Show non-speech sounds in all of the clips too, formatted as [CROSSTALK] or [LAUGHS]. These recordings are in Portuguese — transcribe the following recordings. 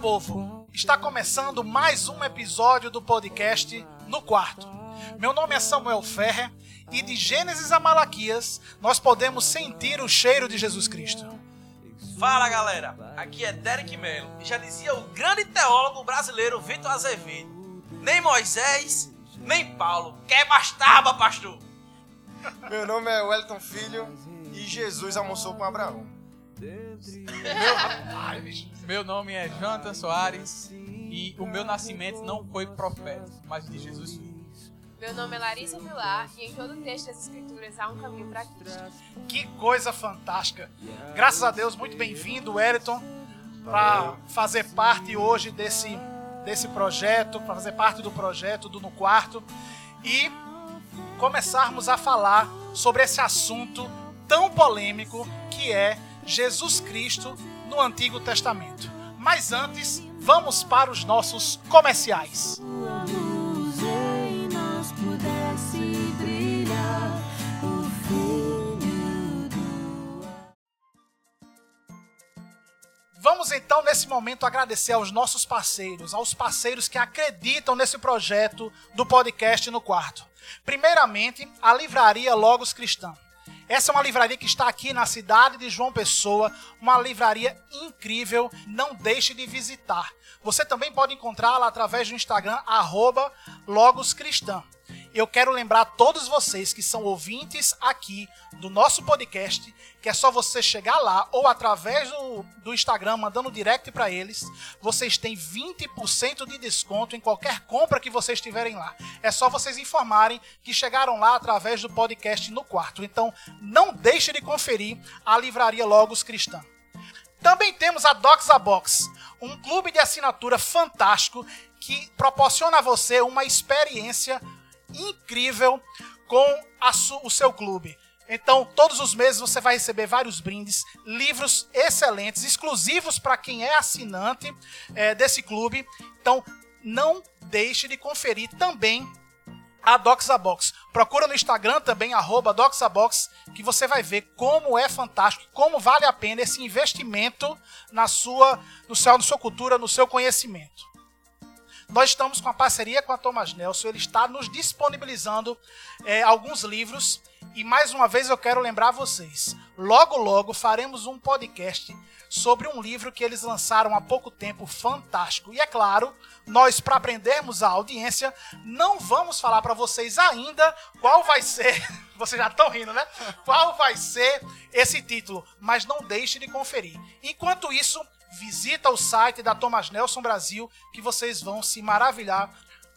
Povo! Está começando mais um episódio do podcast No Quarto. Meu nome é Samuel Ferrer e de Gênesis a Malaquias nós podemos sentir o cheiro de Jesus Cristo. Fala galera, aqui é Derek Mello e já dizia o grande teólogo brasileiro Vitor Azevedo: nem Moisés, nem Paulo, quer bastava, pastor. [LAUGHS] Meu nome é Wellington Filho e Jesus almoçou com Abraão. Meu nome é Jonathan Soares e o meu nascimento não foi profeta, mas de Jesus Filho. Meu nome é Larissa Vilar e em todo o texto das Escrituras há um caminho para Cristo. Que coisa fantástica! Graças a Deus, muito bem-vindo, Wellington, para fazer parte hoje desse, desse projeto, para fazer parte do projeto do No Quarto e começarmos a falar sobre esse assunto tão polêmico que é Jesus Cristo no Antigo Testamento. Mas antes, vamos para os nossos comerciais. Vamos então, nesse momento, agradecer aos nossos parceiros, aos parceiros que acreditam nesse projeto do podcast no quarto. Primeiramente, a livraria Logos Cristã. Essa é uma livraria que está aqui na cidade de João Pessoa, uma livraria incrível, não deixe de visitar. Você também pode encontrá-la através do Instagram, arroba Logos Cristã. Eu quero lembrar a todos vocês que são ouvintes aqui do nosso podcast, que é só você chegar lá ou através do, do Instagram, mandando direct para eles, vocês têm 20% de desconto em qualquer compra que vocês tiverem lá. É só vocês informarem que chegaram lá através do podcast no quarto. Então, não deixe de conferir a livraria Logos Cristã. Também temos a Docs a Box, um clube de assinatura fantástico que proporciona a você uma experiência incrível com a o seu clube. Então, todos os meses você vai receber vários brindes, livros excelentes, exclusivos para quem é assinante eh, desse clube. Então, não deixe de conferir também a Doxabox. Procura no Instagram também, arroba que você vai ver como é fantástico, como vale a pena esse investimento na sua, no seu, na sua cultura, no seu conhecimento. Nós estamos com a parceria com a Thomas Nelson, ele está nos disponibilizando eh, alguns livros. E mais uma vez eu quero lembrar vocês: logo, logo faremos um podcast sobre um livro que eles lançaram há pouco tempo, fantástico. E é claro, nós, para aprendermos a audiência, não vamos falar para vocês ainda qual vai ser. [LAUGHS] Vocês já estão rindo, né? Qual vai ser esse título, mas não deixe de conferir. Enquanto isso, visita o site da Thomas Nelson Brasil, que vocês vão se maravilhar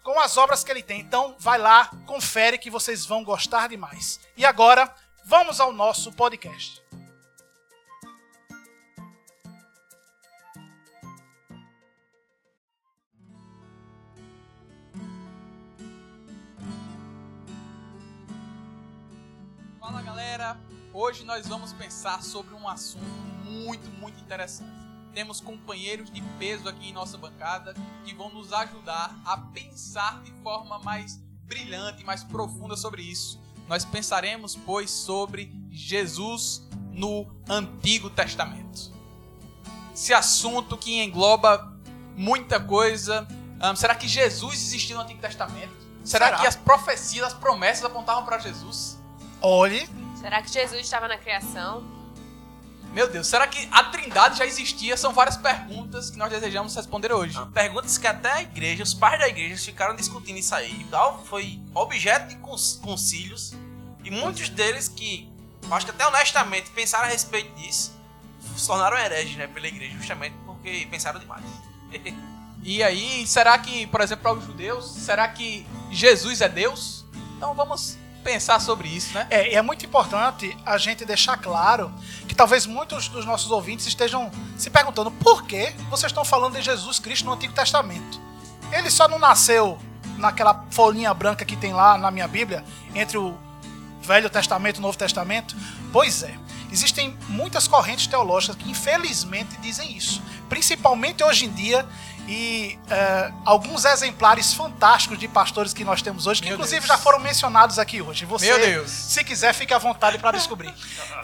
com as obras que ele tem. Então, vai lá, confere que vocês vão gostar demais. E agora, vamos ao nosso podcast. Fala galera, hoje nós vamos pensar sobre um assunto muito, muito interessante. Temos companheiros de peso aqui em nossa bancada que vão nos ajudar a pensar de forma mais brilhante, mais profunda sobre isso. Nós pensaremos, pois, sobre Jesus no Antigo Testamento. Esse assunto que engloba muita coisa. Ahn, será que Jesus existiu no Antigo Testamento? Será, Será? que as profecias, as promessas apontavam para Jesus? Olhe, Será que Jesus estava na criação? Meu Deus, será que a Trindade já existia? São várias perguntas que nós desejamos responder hoje. Perguntas que até a igreja, os pais da igreja ficaram discutindo isso aí. Tal, foi objeto de concílios e muitos deles que, acho que até honestamente pensaram a respeito disso, se tornaram hereges né, pela igreja, justamente porque pensaram demais. [LAUGHS] E aí, será que, por exemplo, para os judeus, será que Jesus é Deus? Então vamos pensar sobre isso, né? É, e é muito importante a gente deixar claro talvez muitos dos nossos ouvintes estejam se perguntando por que vocês estão falando de Jesus Cristo no Antigo Testamento. Ele só não nasceu naquela folhinha branca que tem lá na minha Bíblia, entre o Velho Testamento e o Novo Testamento? Pois é. Existem muitas correntes teológicas que infelizmente dizem isso. Principalmente hoje em dia, e é, alguns exemplares fantásticos de pastores que nós temos hoje, que Meu inclusive Deus. já foram mencionados aqui hoje. Você, Meu Deus. se quiser, fique à vontade para descobrir.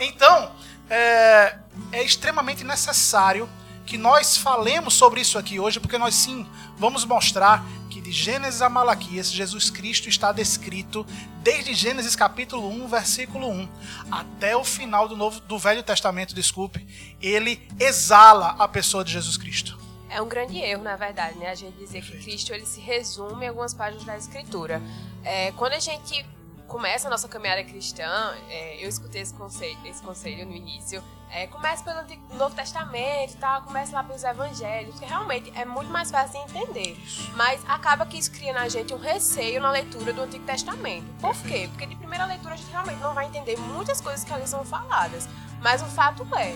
Então, é, é extremamente necessário que nós falemos sobre isso aqui hoje, porque nós sim vamos mostrar que de Gênesis a Malaquias, Jesus Cristo está descrito desde Gênesis capítulo 1, versículo 1, até o final do, Novo, do Velho Testamento, desculpe, ele exala a pessoa de Jesus Cristo. É um grande erro, na verdade, né? A gente dizer que Cristo ele se resume em algumas páginas da Escritura. É, quando a gente começa a nossa caminhada cristã, é, eu escutei esse conselho, esse conselho no início. É, comece pelo Novo Testamento e tal, comece lá pelos Evangelhos, porque realmente é muito mais fácil de entender. Mas acaba que isso cria na gente um receio na leitura do Antigo Testamento. Por quê? Porque de primeira leitura a gente realmente não vai entender muitas coisas que ali são faladas. Mas o fato é,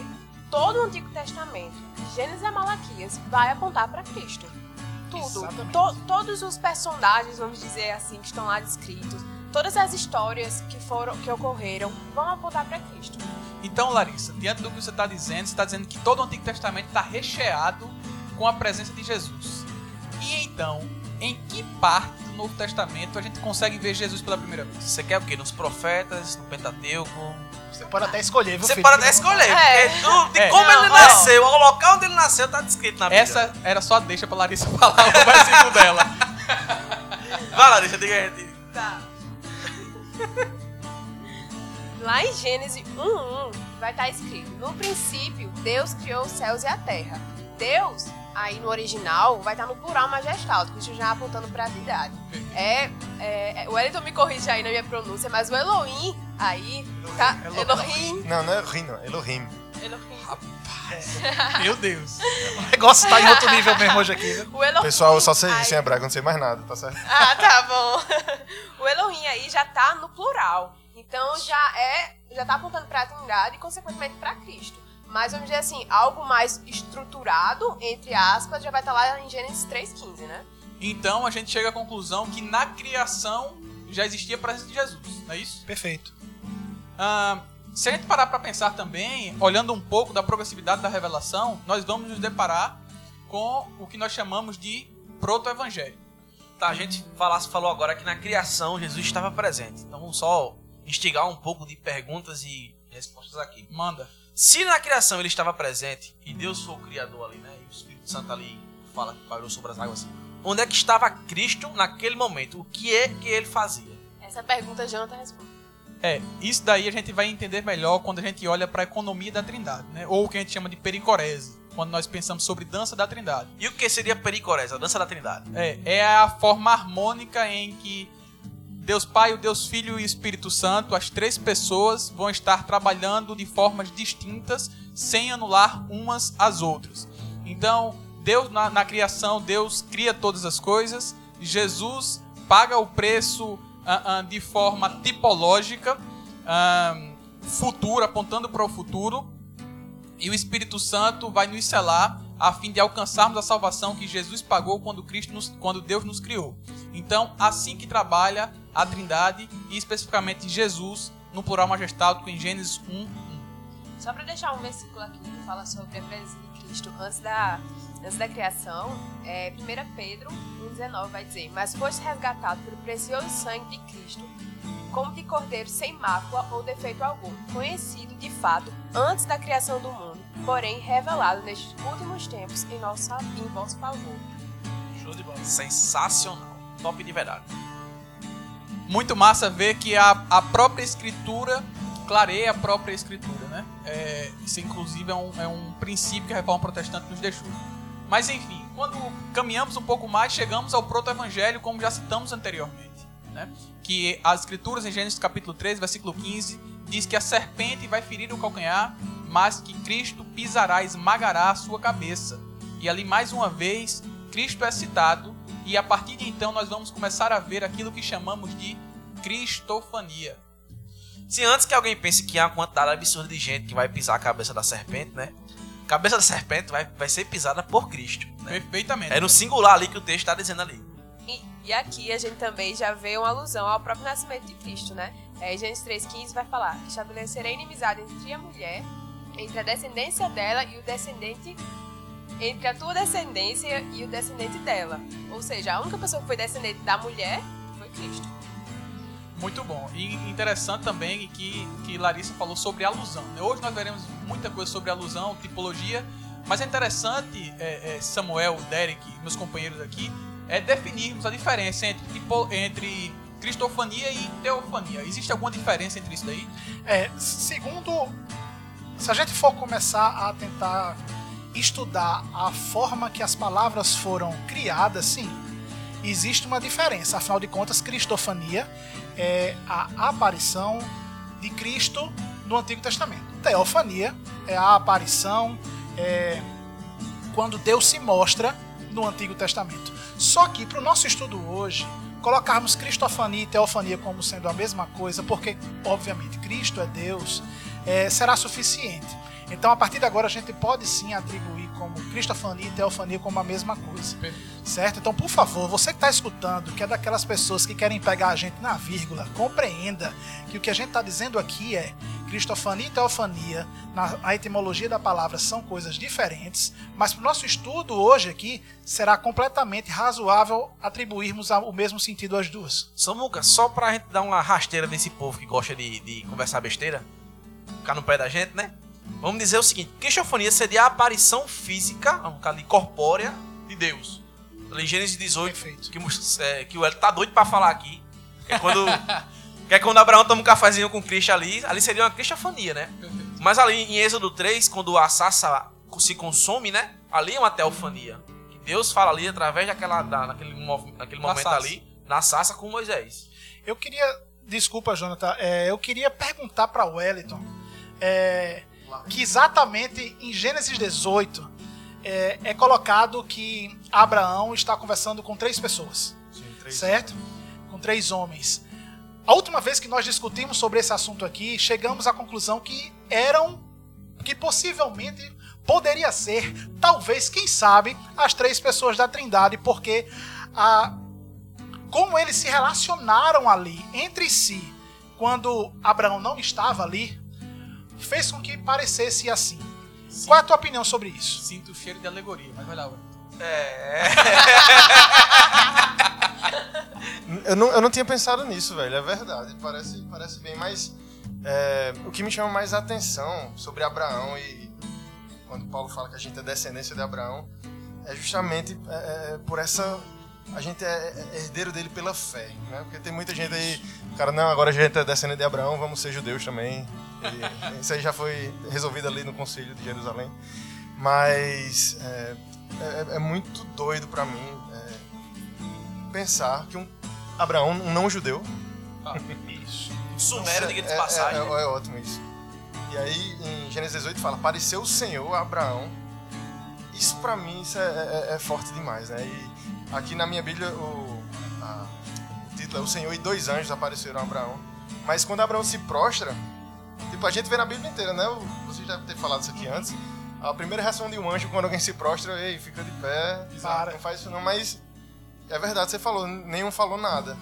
todo o Antigo Testamento, Gênesis a Malaquias, vai apontar para Cristo. Tudo. To- todos os personagens, vamos dizer assim, que estão lá descritos, todas as histórias que foram que ocorreram vão apontar para Cristo. Então, Larissa, diante do que você está dizendo, você está dizendo que todo o Antigo Testamento está recheado com a presença de Jesus. E então, em que parte do Novo Testamento a gente consegue ver Jesus pela primeira vez? Você quer o quê? Nos profetas, no Pentateuco? Você pode até escolher, viu, Você filho? pode até escolher, É. do- de É. como Não, ele nasceu, o local onde ele nasceu tá descrito na Bíblia. Essa era só a deixa pra Larissa falar o versículo dela. [LAUGHS] Vai eu diga a gente. Tá. [LAUGHS] Lá em Gênesis 1:1 vai estar escrito: No princípio, Deus criou os céus e a terra. Deus, aí no original, vai estar no plural majestático, isso já apontando para a divindade. É, é, é- o Wellington me corrige aí na minha pronúncia, mas o Elohim aí tá Elohim, Não, não é Rino, é Elohim. Elohim. [LAUGHS] Meu Deus. O negócio tá em outro nível mesmo hoje aqui, viu? O Elohim. Pessoal, eu só sei isso em hebraico, não sei mais nada, tá certo? Ah, tá bom. [LAUGHS] o Elohim aí já tá no plural. Então já é, já tá apontando para a Trindade e consequentemente para Cristo. Mas vamos dizer assim, algo mais estruturado, entre aspas, já vai estar lá em Gênesis 3:15, né? Então a gente chega à conclusão que na criação já existia a presença de Jesus, não é isso? Perfeito. Ah, se a gente parar para pensar também, olhando um pouco da progressividade da revelação, nós vamos nos deparar com o que nós chamamos de proto-evangelho. Tá, a gente falasse, falou agora que na criação Jesus estava presente. Então vamos só instigar um pouco de perguntas e respostas aqui. Manda. Se na criação ele estava presente e Deus foi o criador ali, né? E o Espírito Santo ali fala que parou sobre as águas. Onde é que estava Cristo naquele momento? O que é que ele fazia? Essa pergunta Jonathan responde. É, isso daí a gente vai entender melhor quando a gente olha para a economia da Trindade, né? Ou o que a gente chama de pericorese, quando nós pensamos sobre dança da Trindade. E o que seria pericorese, a dança da Trindade? É, é a forma harmônica em que Deus Pai, o Deus Filho e o Espírito Santo, as três pessoas, vão estar trabalhando de formas distintas, sem anular umas às outras. Então, Deus na, na criação, Deus cria todas as coisas. Jesus paga o preço ah, ah, de forma tipológica, ah, futuro, apontando para o futuro. E o Espírito Santo vai nos selar a fim de alcançarmos a salvação que Jesus pagou quando Cristo nos, quando Deus nos criou. Então, assim que trabalha a Trindade e especificamente Jesus no plural majestático em Gênesis 1, 1. Só para deixar um versículo aqui que fala sobre a presença antes da, antes da criação, é, 1 Pedro 1,19 vai dizer: Mas foste resgatado pelo precioso sangue de Cristo, como de cordeiro sem mácula ou defeito algum, conhecido de fato antes da criação do mundo, porém revelado nestes últimos tempos em, nosso, em vosso favor. Show de bola. Sensacional. Top de verdade. Muito massa ver que a, a própria Escritura clareia a própria Escritura, né? É, isso, inclusive, é um, é um princípio que a Reforma Protestante nos deixou. Mas, enfim, quando caminhamos um pouco mais, chegamos ao proto-evangelho, como já citamos anteriormente. Né? Que as Escrituras, em Gênesis capítulo 3, versículo 15, diz que a serpente vai ferir o calcanhar, mas que Cristo pisará, esmagará a sua cabeça. E ali, mais uma vez, Cristo é citado, e a partir de então nós vamos começar a ver aquilo que chamamos de cristofania. Se antes que alguém pense que há uma quantidade absurda de gente que vai pisar a cabeça da serpente, né? A cabeça da serpente vai, vai ser pisada por Cristo. Né? Perfeitamente. É no singular ali que o texto está dizendo ali. E, e aqui a gente também já vê uma alusão ao próprio nascimento de Cristo, né? É, Gênesis 3,15 vai falar: estabelecerei inimizade entre a mulher, entre a descendência dela e o descendente. Entre a tua descendência e o descendente dela. Ou seja, a única pessoa que foi descendente da mulher foi Cristo. Muito bom. E interessante também que, que Larissa falou sobre alusão. né? Hoje nós veremos muita coisa sobre alusão, tipologia, Mas é interessante, é, é, Samuel, Derek, meus companheiros aqui, é definirmos a diferença entre, tipo, entre cristofania e teofania. Existe alguma diferença entre isso daí? É, segundo, se a gente for começar a tentar estudar a forma que as palavras foram criadas, sim, existe uma diferença. Afinal de contas, cristofania é a aparição de Cristo no Antigo Testamento. Teofania é a aparição é, quando Deus se mostra no Antigo Testamento. Só que para o nosso estudo hoje, colocarmos cristofania e teofania como sendo a mesma coisa, porque obviamente Cristo é Deus, é, será suficiente. Então a partir de agora a gente pode sim atribuir como cristofania e teofania como a mesma coisa. Certo? Então, por favor, você que está escutando, que é daquelas pessoas que querem pegar a gente na vírgula, compreenda que o que a gente está dizendo aqui é cristofania e teofania, na, na etimologia da palavra, são coisas diferentes, mas para o nosso estudo hoje aqui, será completamente razoável atribuirmos a- o mesmo sentido às duas. Samuca, só pra gente dar uma rasteira nesse povo que gosta de, de conversar besteira, ficar no pé da gente, né? Vamos dizer o seguinte: cristofania seria a aparição física, ali, corpórea de Deus. Ali em Gênesis 18, Perfeito. que, é, que o Hélio tá doido pra falar aqui. Que é quando, [LAUGHS] que é quando Abraão toma um cafezinho com Cristo ali, ali seria uma cristofania, né? Mas ali em Êxodo 3, quando a sassa se consome, né? Ali é uma teofania. Que Deus fala ali através daquela, da, daquele, daquele Da momento sarça. ali, na sassa com Moisés. Eu queria. Desculpa, Jonathan. é, eu queria perguntar para Wellington é, que exatamente em Gênesis 18 é, é colocado que Abraão está conversando com três pessoas, certo? Com três homens. A última vez que nós discutimos sobre esse assunto aqui, chegamos à conclusão que eram, que possivelmente poderia ser, talvez, quem sabe, as três pessoas da Trindade, porque a, como eles se relacionaram ali entre si quando Abraão não estava ali, fez com que parecesse assim. Qual é a tua opinião sobre isso? Sinto o cheiro de alegoria, mas vai lá, Wellington. [LAUGHS] Eu não, eu não tinha pensado nisso, velho. É verdade. Parece, parece bem, mas é, o que me chama mais a atenção sobre Abraão e quando Paulo fala que a gente é descendência de Abraão é justamente é, é, por essa. A gente é é herdeiro dele pela fé, né? Porque tem muita gente aí, cara, não, agora a gente é descendente de Abraão, vamos ser judeus também. E isso aí já foi resolvido ali no Concílio de Jerusalém. Mas é, é, é muito doido pra mim é, pensar que um Abraão, um não judeu, Isso. Sumério, diga de é, passagem. É, é, é ótimo isso. E aí em Gênesis 18 fala: Apareceu o Senhor a Abraão. Isso pra mim isso é, é- é forte demais, né? E aqui na minha Bíblia o, a- o título é: O Senhor e dois anjos apareceram a Abraão. Mas quando Abraão se prostra, tipo, a gente vê na Bíblia inteira, né? Você já deve ter falado isso aqui antes. A primeira reação de um anjo quando alguém se prostra, ei, fica de pé, ah, Para. não faz isso não, mas é verdade, você falou, nenhum falou nada.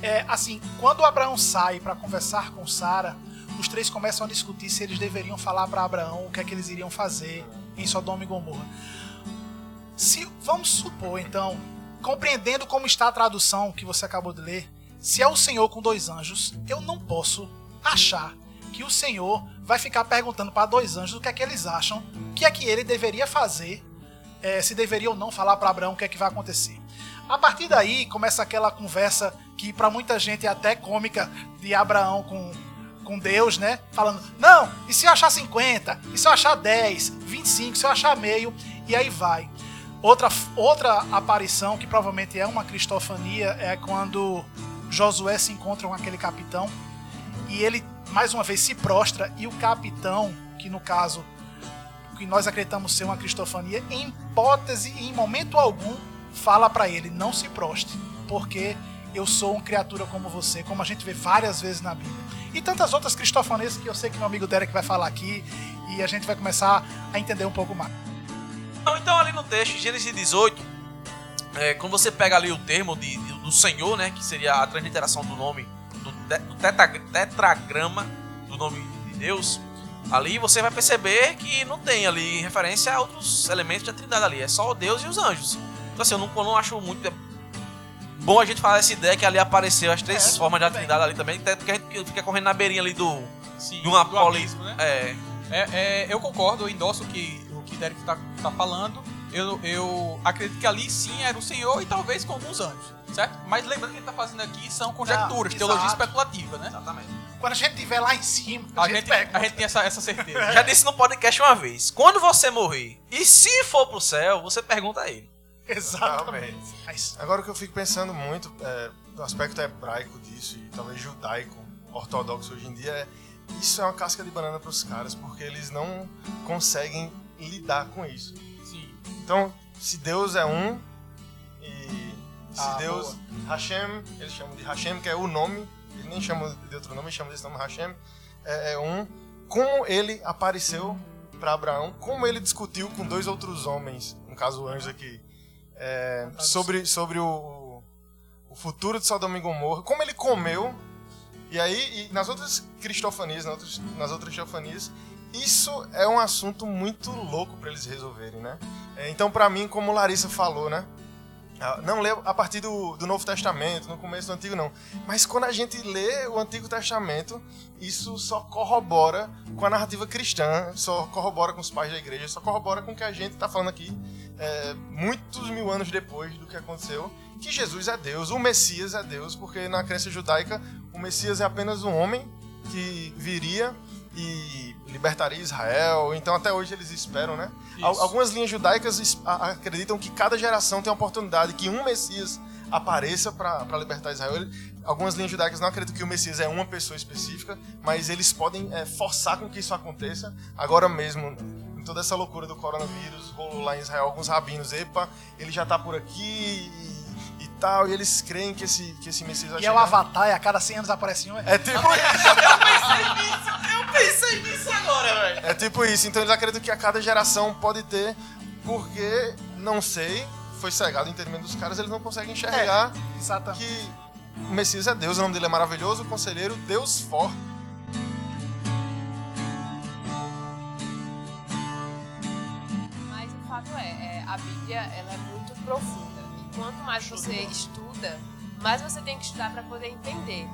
É, assim, quando Abraão sai para conversar com Sara, os três começam a discutir se eles deveriam falar para Abraão o que é que eles iriam fazer em Sodoma e Gomorra. Se vamos supor, então, compreendendo como está a tradução que você acabou de ler, se é o Senhor com dois anjos, eu não posso achar que o Senhor vai ficar perguntando para dois anjos o que é que eles acham, o que é que ele deveria fazer, é, se deveria ou não falar para Abraão o que é que vai acontecer. A partir daí começa aquela conversa que para muita gente é até cômica de Abraão com, com Deus, né? Falando, não, e se eu achar 50? E se eu achar 10? 25? Se eu achar meio? E aí vai. Outra, outra aparição, que provavelmente é uma cristofania, é quando Josué se encontra com aquele capitão e ele, mais uma vez, se prostra e o capitão, que no caso, que nós acreditamos ser uma cristofania, em hipótese e em momento algum, fala para ele, não se prostre, porque eu sou uma criatura como você, como a gente vê várias vezes na Bíblia. E tantas outras cristofanias que eu sei que meu amigo Derek vai falar aqui e a gente vai começar a entender um pouco mais. Então, então, ali no texto, Gênesis 18, é, quando você pega ali o termo de- do Senhor, né, que seria a transliteração do nome, do, tetragrama do nome de Deus, ali você vai perceber que não tem ali referência a outros elementos da Trindade ali, é só Deus e os anjos. Então assim, eu não, eu não acho muito bom a gente falar essa ideia que ali apareceu as três É, formas da. Trindade ali também, até porque a gente fica correndo na beirinha ali do, Sim, de uma do poli... abismo, né? É, É, é, eu concordo, eu endosso o que, o que Derek está tá falando, eu, eu acredito que ali sim era o Senhor e talvez com alguns anjos, certo? Mas lembrando que ele está fazendo aqui são conjecturas, Ah, teologia exato. especulativa, né? Exatamente. Quando a gente estiver lá em cima, A gente, pega. a gente tem essa, essa certeza. [LAUGHS] Já disse no podcast uma vez: quando você morrer e se for pro céu, você pergunta a ele. Exatamente. Mas, Agora o que eu fico pensando muito é, do aspecto hebraico disso e talvez judaico, ortodoxo hoje em dia é isso é uma casca de banana para os caras porque eles não conseguem lidar com isso. Sim. Então, se Deus é um se Ah, Deus Hashem, eles chamam de Hashem que é o nome, ele nem chama de outro nome, eles chamam desse nome Hashem, é, é um. Como ele apareceu para Abraão, como ele discutiu com dois outros homens, no caso anjos aqui, é, sobre, sobre o, o futuro de Sodoma e Gomorra, como ele comeu, e aí, e nas outras cristofanias, nas outras, nas outras teofanias, isso é um assunto muito louco para eles resolverem, né? É, então, para mim, como Larissa falou, né? Ah, Não lê a partir do, do Novo Testamento, no começo do Antigo, não. Mas quando a gente lê o Antigo Testamento, isso só corrobora com a narrativa cristã, só corrobora com os pais da igreja, só corrobora com o que a gente está falando aqui é, muitos mil anos depois do que aconteceu, que Jesus é Deus, o Messias é Deus, porque na crença judaica o Messias é apenas um homem que viria e libertaria Israel. Então até hoje eles esperam, né? Al- Isso. Algumas linhas judaicas acreditam que cada geração tem a oportunidade que um Messias apareça para libertar Israel. Algumas linhas judaicas não acreditam que o Messias é uma pessoa específica, mas eles podem é, forçar com que isso aconteça. Agora mesmo, em toda essa loucura do coronavírus, rolou lá em Israel alguns rabinos, epa, ele já tá por aqui e, e tal, e eles creem que esse, que esse Messias vai e é o chegar. Avatar, e a cada 100 anos aparece um. É tipo Eu pensei nisso [LAUGHS] agora, velho. É tipo isso. Então eles acreditam que a cada geração pode ter, porque, não sei, foi cegado o entendimento dos caras, eles não conseguem enxergar Exatamente. que o Messias é Deus, o nome dele é maravilhoso, o conselheiro, Deus forte. Mas o fato é, é, a Bíblia ela é muito profunda. E quanto mais você estuda, mais você tem que estudar para poder entender.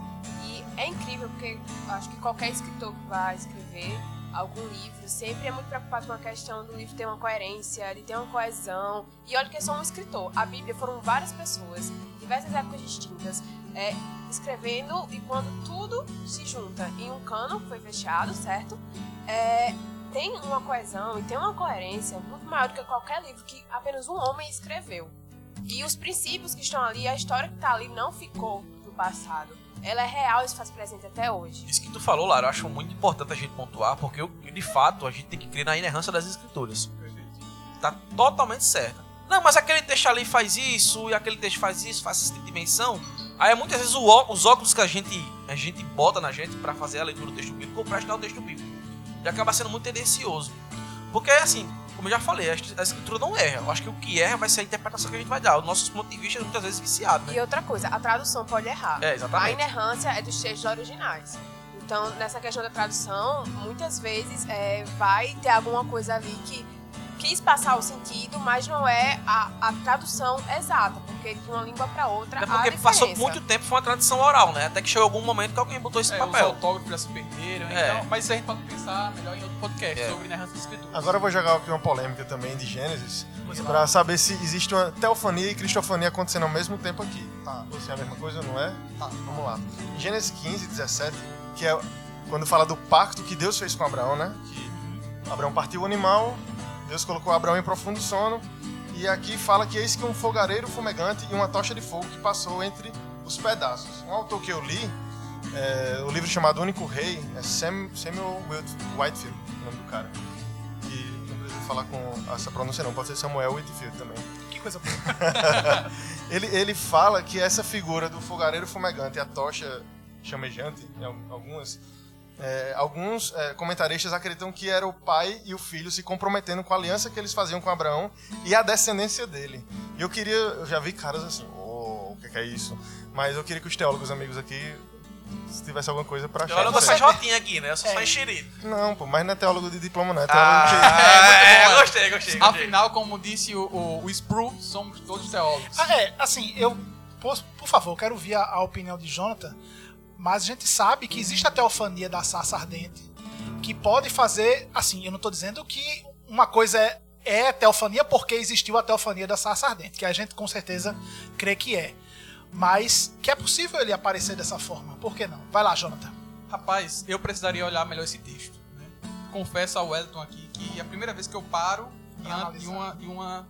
É incrível porque acho que qualquer escritor que vai escrever algum livro sempre é muito preocupado com a questão do livro ter uma coerência, ele ter uma coesão. E olha que é só um escritor. A Bíblia foram várias pessoas, diversas épocas distintas, é, escrevendo e quando tudo se junta em um cano que foi fechado, certo? É, tem uma coesão e tem uma coerência muito maior do que qualquer livro que apenas um homem escreveu. E os princípios que estão ali, a história que está ali não ficou do passado. Ela é real e se faz presente até hoje. Isso que tu falou, Lara, eu acho muito importante a gente pontuar, porque de fato a gente tem que crer na inerrância das escrituras. Tá totalmente certa. Não, mas aquele texto ali faz isso, e aquele texto faz isso, faz essa dimensão. Aí muitas vezes os óculos que a gente, a gente bota na gente pra fazer a leitura do texto bíblico ou pra estudar o texto bíblico. E acaba sendo muito tendencioso. Porque, assim, como eu já falei, a a escritura não erra. Eu acho que o que erra vai ser a interpretação que a gente vai dar. Os nossos pontos de vista muitas vezes viciados, né? E outra coisa, a tradução pode errar. É, A exatamente. inerrância é dos textos originais. Então, nessa questão da tradução, muitas vezes é, vai ter alguma coisa ali que quis passar o sentido, mas não é a, a tradução exata, porque de uma língua para outra há porque passou muito tempo, foi uma tradição oral, né? Até que chegou algum momento que alguém botou esse É, os papel. autógrafos já se perderam, É. então, mas isso a gente pode pensar melhor em outro podcast É. sobre da escritura. Agora eu vou jogar aqui uma polêmica também de Gênesis, pra saber se existe uma teofania e cristofania acontecendo ao mesmo tempo aqui. Tá. Ou se é a mesma coisa, não é? Tá, vamos lá. Em Gênesis 15, 17, que é quando fala do pacto que Deus fez com Abraão, né? Que Abraão partiu o animal, Deus colocou Abraão em profundo sono, e aqui fala que eis que um fogareiro fumegante e uma tocha de fogo que passou entre os pedaços. Um autor que eu li, é, o livro chamado Único Rei, é Sam, Samuel Whit- Whitefield, o nome do cara. Que não precisa falar com essa pronúncia não, pode ser Samuel Whitefield também. Que coisa boa. [LAUGHS] Ele, ele fala que essa figura do fogareiro fumegante e a tocha chamejante, algumas, é, alguns é, comentaristas acreditam que era o pai e o filho se comprometendo com a aliança que eles faziam com Abraão e a descendência dele. E eu queria, eu já vi caras assim, oh, o que, é isso? Mas eu queria que os teólogos amigos aqui, se tivesse alguma coisa pra achar. Essa jotinha aqui, né? Eu sou só enxerido. Não, pô, mas não é teólogo de diploma, não. É teólogo Ah, que... é, bom, gostei, gostei, gostei. Afinal, como disse o, o, o Spru, somos todos teólogos. Ah, é, assim, eu, por, por favor, quero ouvir a, a opinião de Jonathan, mas a gente sabe que existe a teofania da sarça ardente, que pode fazer, assim, eu não tô dizendo que uma coisa é é teofania porque existiu a teofania da sarça ardente, que a gente com certeza crê que é. Mas que é possível ele aparecer dessa forma. Por que não? Vai lá, Jonathan. Rapaz, eu precisaria olhar melhor esse texto. né? Confesso ao Wellington aqui que é a primeira vez que eu paro analisar. uma, uma,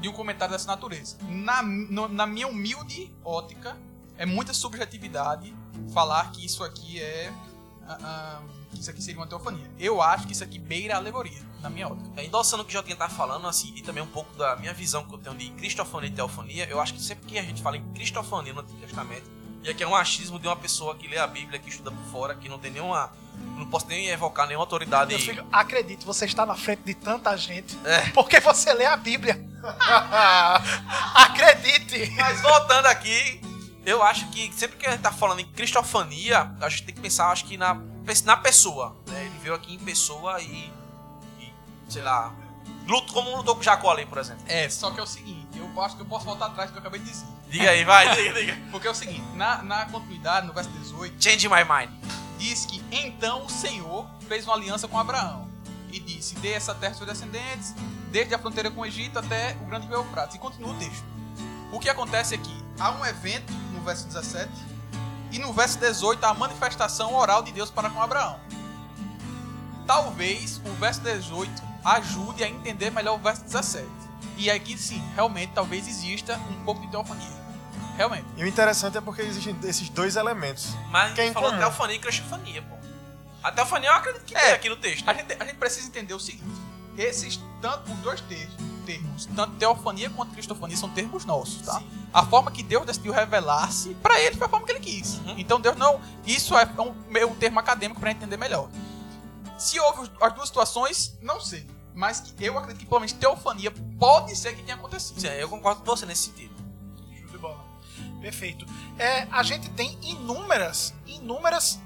de um comentário dessa natureza. Na, no- na minha humilde ótica, é muita subjetividade falar que isso aqui é. ah, que isso aqui seria uma teofania. Eu acho que isso aqui beira a alegoria, na minha ótica. É, endossando o que o Jotinha tá falando, assim, e também um pouco da minha visão que eu tenho de cristofania e teofania, eu acho que sempre que a gente fala em cristofania no Antigo Testamento, e aqui é um achismo de uma pessoa que lê a Bíblia, que estuda por fora, que não tem nenhuma. Não posso nem evocar nenhuma autoridade. Meu filho, acredite, você está na frente de tanta gente É. porque você lê a Bíblia. [LAUGHS] acredite! Mas voltando aqui, eu acho que sempre que a gente tá falando em cristofania, a gente tem que pensar, acho que na, na pessoa. né? Ele veio aqui em pessoa e, e, sei lá, luto como lutou com Jacó ali, por exemplo. É, só que é o seguinte, eu acho que eu posso voltar atrás do que eu acabei de dizer. Diga aí, vai, [LAUGHS] diga, diga. Porque é o seguinte, na, na continuidade, no verso 18, Change my mind. diz que então o Senhor fez uma aliança com Abraão e disse: Dê essa terra aos seus descendentes, desde a fronteira com o Egito até o grande rio Eufrates. E continua o texto. O que acontece é que há um evento no verso 17 e no verso 18 há a manifestação oral de Deus para com Abraão. Talvez o verso 18 ajude a entender melhor o verso 17. E aqui sim, realmente talvez exista um pouco de teofania. Realmente. E o interessante é porque existem esses dois elementos. Mas Que é falou teofania e cristofania, pô. A teofania eu acredito que É. tem aqui no texto. A gente, a gente precisa entender o seguinte: esses tanto os dois termos, termos, tanto teofania quanto cristofania, são termos nossos, tá? Sim. A forma que Deus decidiu revelar-se para ele foi a forma que ele quis. Uhum. Então Deus não, isso é um, meio termo acadêmico para entender melhor. Se houve as duas situações, não sei, mas que eu acredito que pelo menos teofania pode ser que tenha acontecido. Sim, eu concordo com você nesse sentido. Show de bola. Perfeito. É, a gente tem inúmeras, inúmeras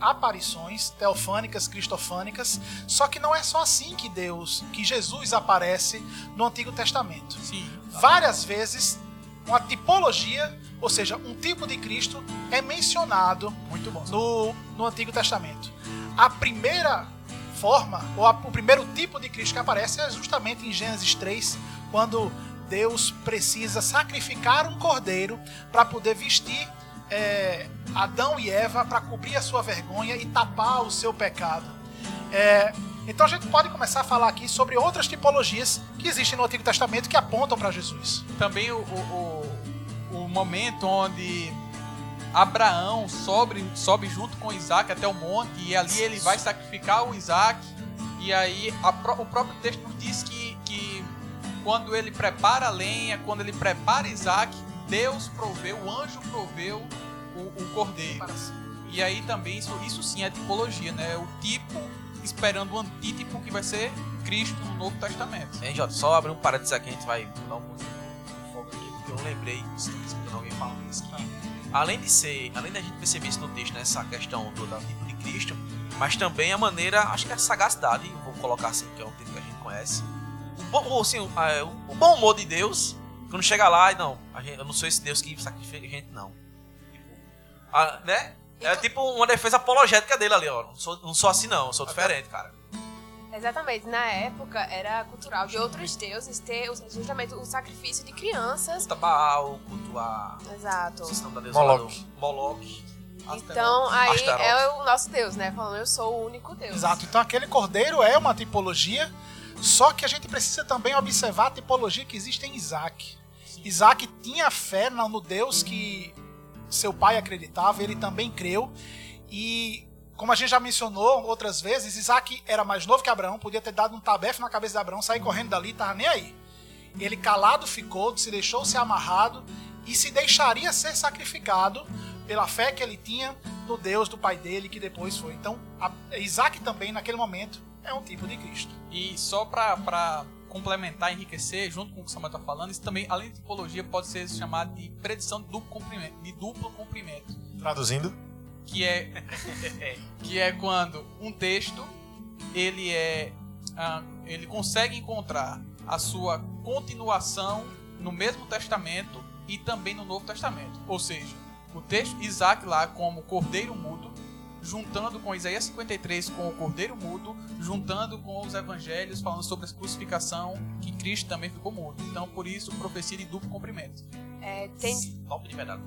aparições teofânicas, cristofânicas, só que não é só assim que Deus, que Jesus aparece no Antigo Testamento. Sim. Várias vezes uma tipologia, ou seja, um tipo de Cristo é mencionado Muito bom. no, no Antigo Testamento. A primeira forma, ou a- o primeiro tipo de Cristo que aparece é justamente em Gênesis 3, quando Deus precisa sacrificar um cordeiro para poder vestir é, Adão e Eva para cobrir a sua vergonha e tapar o seu pecado. É, então a gente pode começar a falar aqui sobre outras tipologias que existem no Antigo Testamento que apontam para Jesus. também o, o, o, momento onde Abraão sobe, sobe junto com Isaac até o monte e ali ele vai sacrificar o Isaac e aí a o próprio texto nos diz que, que quando ele prepara a lenha, quando ele prepara Isaac, Deus proveu, o anjo proveu o, o cordeiro. E aí também isso, isso sim é tipologia, né? O tipo esperando o antítipo que vai ser Cristo no Novo Testamento. Hein, Jota, só abrir um parênteses aqui, a gente vai dar um pouquinho de fogo aqui, porque eu lembrei, escutando alguém falando isso, que além de ser, além da gente perceber isso no texto, né, essa questão do, do tipo de Cristo, mas também a maneira, acho que a sagacidade, vou colocar assim, que é um termo que a gente conhece, o bom, assim, o, a- o bom humor de Deus, quando chega lá e não, gente- eu não sou esse Deus que sacrifica a gente, não. Tipo, a- né? É tipo uma defesa apologética dele ali, ó. Não sou, não sou assim, não, eu sou diferente, cara. Exatamente. Na época era cultural de outros deuses ter justamente o sacrifício de crianças. Culto a Baal, culto a. Exato. Da deusa Moloch. Moloch. Então aí Astaroth. é o nosso Deus, né? Falando eu sou o único Deus. Exato. Então aquele cordeiro é uma tipologia, só que a gente precisa também observar a tipologia que existe em Isaac. Isaac tinha fé no Deus que seu pai acreditava, ele também creu. E como a gente já mencionou outras vezes, Isaac era mais novo que Abraão, podia ter dado um tabefe na cabeça de Abraão, sair correndo dali, tava nem aí. Ele calado ficou, se deixou ser amarrado e se deixaria ser sacrificado pela fé que ele tinha no Deus do pai dele, que depois foi. Então, Isaac também, naquele momento, é um tipo de Cristo. E só pra complementar, enriquecer, junto com o que o Samuel tá falando, isso também, além de tipologia, pode ser chamado de predição de duplo comprimento. De duplo comprimento Traduzindo, que é, [LAUGHS] que é quando um texto ele é ah, ele consegue encontrar a sua continuação no mesmo testamento e também no Novo Testamento. Ou seja, o texto Isaac lá como cordeiro mudo juntando com Isaías 53 com o Cordeiro Mudo, juntando com os evangelhos falando sobre a crucificação, que Cristo também ficou mudo. Então, por isso, profecia de duplo cumprimento. É, tem, Top de verdade.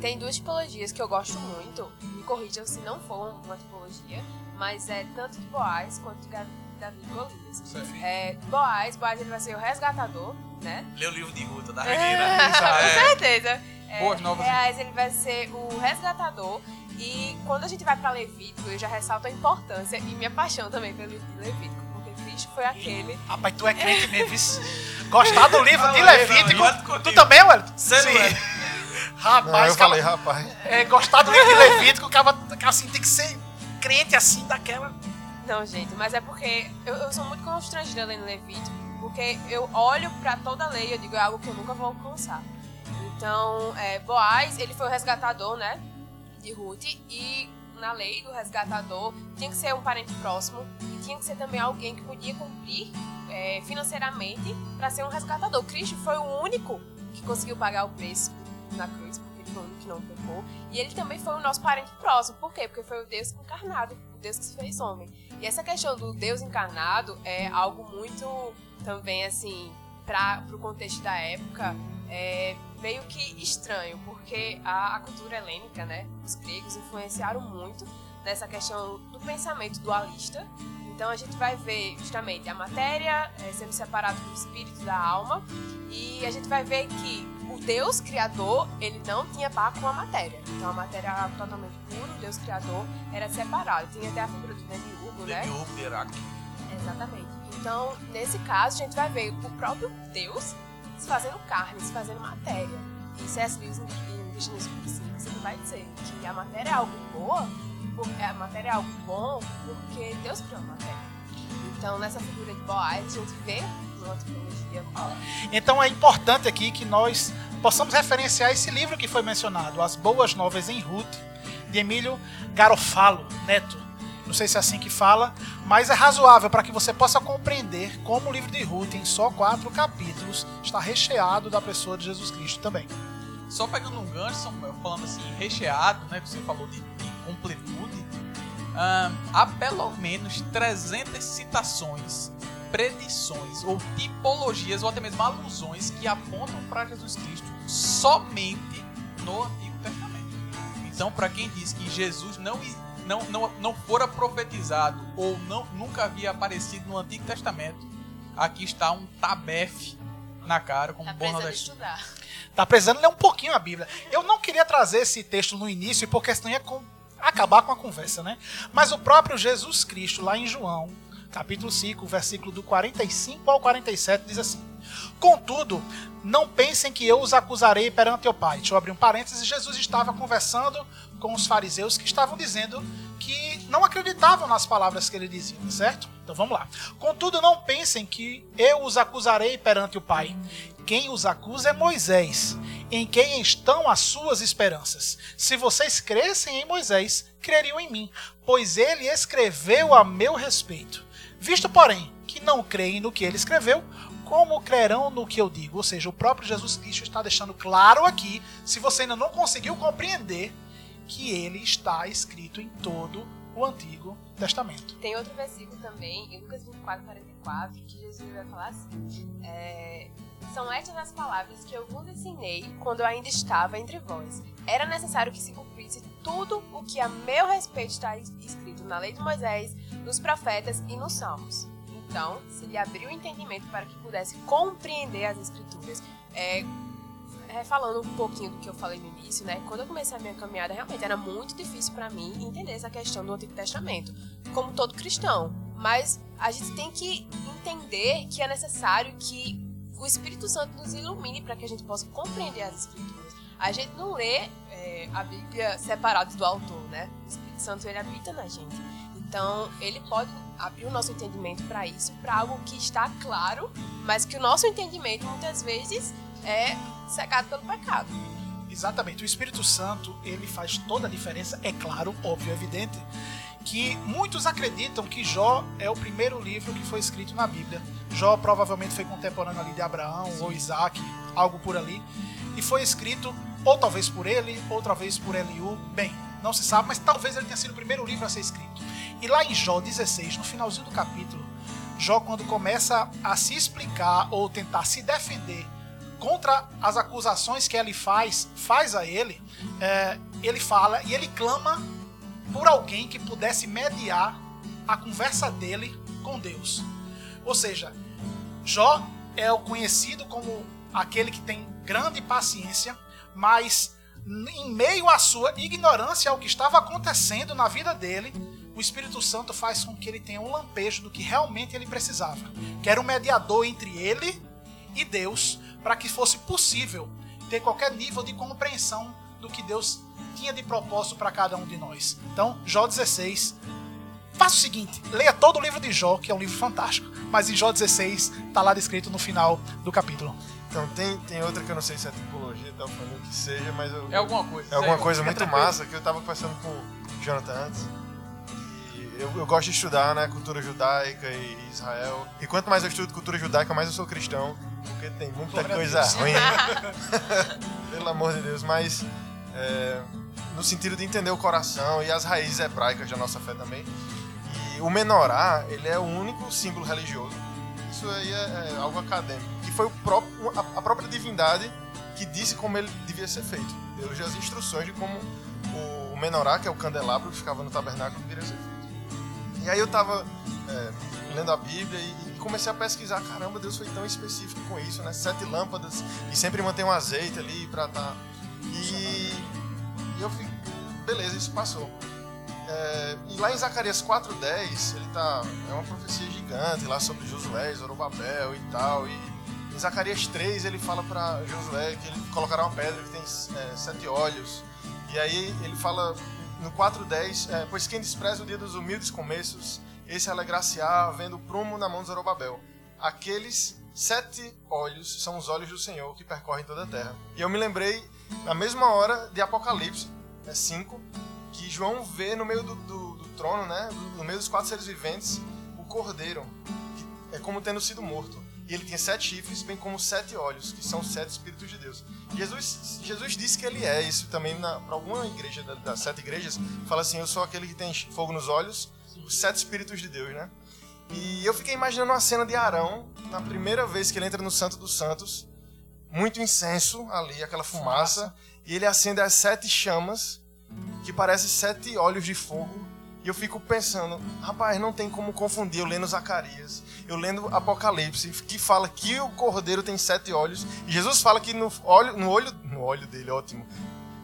tem duas tipologias que eu gosto muito. Me corrijam se não for uma tipologia, mas é tanto de Boaz quanto de Davi e Golias. É, Boaz, Boaz ele vai ser o resgatador, né? Lê o livro de Ruta da Regueira. com certeza. É, Boas novas. Boaz ele vai ser o resgatador. E quando a gente vai pra Levítico, eu já ressalto a importância e minha paixão também pelo livro de Levítico, porque Cristo foi aquele. Rapaz, tu é crente mesmo. Gostar do livro de Levítico. não, Tu também, Wellington? Você não é? [LAUGHS] Não, Rapaz, eu falei, cara, rapaz. é, gostar do livro de Levítico, cara, assim, tem que ser crente assim, daquela. Não, gente, mas é porque eu, eu sou muito constrangida lendo Levítico, porque eu olho pra toda a lei e eu digo, é algo que eu nunca vou alcançar. Então, é, Boaz, ele foi o resgatador, né, de Ruth, e na lei do resgatador tinha que ser um parente próximo e tinha que ser também alguém que podia cumprir é, financeiramente para ser um resgatador. Cristo foi o único que conseguiu pagar o preço na cruz, porque ele foi o único que não pecou. E ele também foi o nosso parente próximo. Por quê? Porque foi o Deus encarnado, o Deus que se fez homem. E essa questão do Deus encarnado é algo muito também assim para o contexto da época é meio que estranho, porque a, a cultura helênica, né, os gregos influenciaram muito nessa questão do pensamento dualista. Então a gente vai ver justamente a matéria eh, sendo separada do espírito da alma e a gente vai ver que o Deus criador ele não tinha par com a matéria. Então a matéria era totalmente pura, o Deus criador era separado. Tinha até a figura do demiurgo, né? Demiurgo. Exatamente. Então, nesse caso, a gente vai ver o próprio Deus se fazendo carne, se fazendo matéria. E C.S. Lewis, em Virginia Super ele vai dizer que a matéria é algo boa, por- a matéria é algo bom porque Deus criou a matéria. Então, nessa figura de Boaz, a gente vê uma tipologia Então é importante aqui que nós possamos referenciar esse livro que foi mencionado, As Boas Novas em Ruth, de Emílio Garofalo Neto. Não sei se é assim que fala, mas é razoável para que você possa compreender como o livro de Ruth, em só quatro capítulos, está recheado da pessoa de Jesus Cristo também. Só pegando um gancho, falando assim, recheado, né? Que você falou de, de completude. há pelo menos 300 citações, predições ou tipologias ou até mesmo alusões que apontam para Jesus Cristo somente no Antigo Testamento. Então, para quem diz que Jesus não, não, não, não fora profetizado ou não, nunca havia aparecido no Antigo Testamento, aqui está um tabefe na cara, como Tá bom nordestino. estudar. Tá precisando ler um pouquinho a Bíblia. Eu não queria trazer esse texto no início, porque senão ia com- acabar com a conversa, né? Mas o próprio Jesus Cristo, lá em João, capítulo 5, versículo do 45 ao 47, diz assim: Contudo, não pensem que eu os acusarei perante o Pai. Deixa eu abrir um parênteses. Jesus estava conversando com os fariseus que estavam dizendo que não acreditavam nas palavras que ele dizia, certo? Então vamos lá. Contudo, não pensem que eu os acusarei perante o Pai. Quem os acusa é Moisés, em quem estão as suas esperanças. Se vocês crescem em Moisés, creriam em mim, pois ele escreveu a meu respeito. Visto, porém, que não creem no que ele escreveu, como crerão no que eu digo? Ou seja, o próprio Jesus Cristo está deixando claro aqui, se você ainda não conseguiu compreender, que ele está escrito em todo o Antigo Testamento. Tem outro versículo também, em Lucas 24, 44, que Jesus vai falar assim: é, São estas as palavras que eu vos ensinei quando eu ainda estava entre vós. Era necessário que se cumprisse tudo o que a meu respeito está es- escrito na lei de Moisés, nos profetas e nos salmos. Então, se lhe abriu o entendimento para que pudesse compreender as escrituras. É, é, falando um pouquinho do que eu falei no início, né? Quando eu comecei a minha caminhada, realmente era muito difícil para mim entender essa questão do Antigo Testamento, como todo cristão. Mas a gente tem que entender que é necessário que o Espírito Santo nos ilumine para que a gente possa compreender as Escrituras. A gente não lê é, a Bíblia separado do autor, né? O Espírito Santo ele habita na gente. Então, ele pode abrir o nosso entendimento para isso, para algo que está claro, mas que o nosso entendimento muitas vezes é cegado pelo pecado. Exatamente. O Espírito Santo, ele faz toda a diferença, é claro, óbvio, evidente, que muitos acreditam que Jó é o primeiro livro que foi escrito na Bíblia. Jó provavelmente foi contemporâneo ali de Abraão ou Isaac, algo por ali, e foi escrito ou talvez por ele, ou talvez por Eliú. Bem, não se sabe, mas talvez ele tenha sido o primeiro livro a ser escrito. E lá em Jó 16, no finalzinho do capítulo, Jó, quando começa a se explicar ou tentar se defender contra as acusações que ele faz, faz a ele, é, ele fala e ele clama por alguém que pudesse mediar a conversa dele com Deus. Ou seja, Jó é o conhecido como aquele que tem grande paciência, mas em meio à sua ignorância ao que estava acontecendo na vida dele, o Espírito Santo faz com que ele tenha um lampejo do que realmente ele precisava, que era um mediador entre ele e Deus, para que fosse possível ter qualquer nível de compreensão do que Deus tinha de propósito para cada um de nós. Então, Jó 16. Faça o seguinte, leia todo o livro de Jó, que é um livro fantástico, mas em Jó 16 está lá descrito no final do capítulo. Então, tem, tem outra que eu não sei se é tipologia, tá falando que seja, mas eu, É alguma coisa. É alguma coisa fica muito tranquilo. massa que eu tava conversando com o Jonathan antes. E eu, eu gosto de estudar, né, cultura judaica e Israel. E quanto mais eu estudo cultura judaica, mais eu sou cristão, porque tem muita coisa Deus. ruim. [LAUGHS] Pelo amor de Deus, mas é, no sentido de entender o coração e as raízes hebraicas da nossa fé também. E o menorá, ele é o único símbolo religioso. Isso aí é, é algo acadêmico, que foi o próprio, a, a própria divindade que disse como ele devia ser feito. Deu as instruções de como o, o menorá, que é o candelabro que ficava no tabernáculo, deveria ser feito. E aí eu tava é, lendo a Bíblia e comecei a pesquisar, caramba, Deus foi tão específico com isso, né? Sete lâmpadas e sempre mantém um azeite ali pra tá. E, e eu fiquei, beleza, isso passou. É, e lá em Zacarias 4.10, ele tá. É uma profecia gigante lá sobre Josué, Zorobabel e tal. E em Zacarias 3 ele fala para Josué que ele colocará uma pedra que tem é, sete olhos. E aí ele fala no 4.10, é, pois quem despreza o dia dos humildes começos, esse alegrar-se-á vendo o prumo na mão de Zorobabel. Aqueles sete olhos são os olhos do Senhor que percorrem toda a terra. E eu me lembrei, na mesma hora de Apocalipse, é 5, que João vê no meio do, do- do trono, né, no meio dos quatro seres viventes, o cordeiro, que é como tendo sido morto. E ele tinha sete chifres, bem como sete olhos, que são sete Espíritos de Deus. Jesus, Jesus disse que ele é isso também para alguma igreja, da- das sete igrejas, fala assim: Eu sou aquele que tem fogo nos olhos, os sete Espíritos de Deus, né? E eu fiquei imaginando uma cena de Arão, na primeira vez que ele entra no Santo dos Santos, muito incenso ali, aquela fumaça, e ele acende as sete chamas, que parecem sete olhos de fogo. E eu fico pensando, rapaz, não tem como confundir. Eu lendo Zacarias, eu lendo Apocalipse, que fala que o cordeiro tem sete olhos. E Jesus fala que no olho, no olho, no olho dele, ótimo.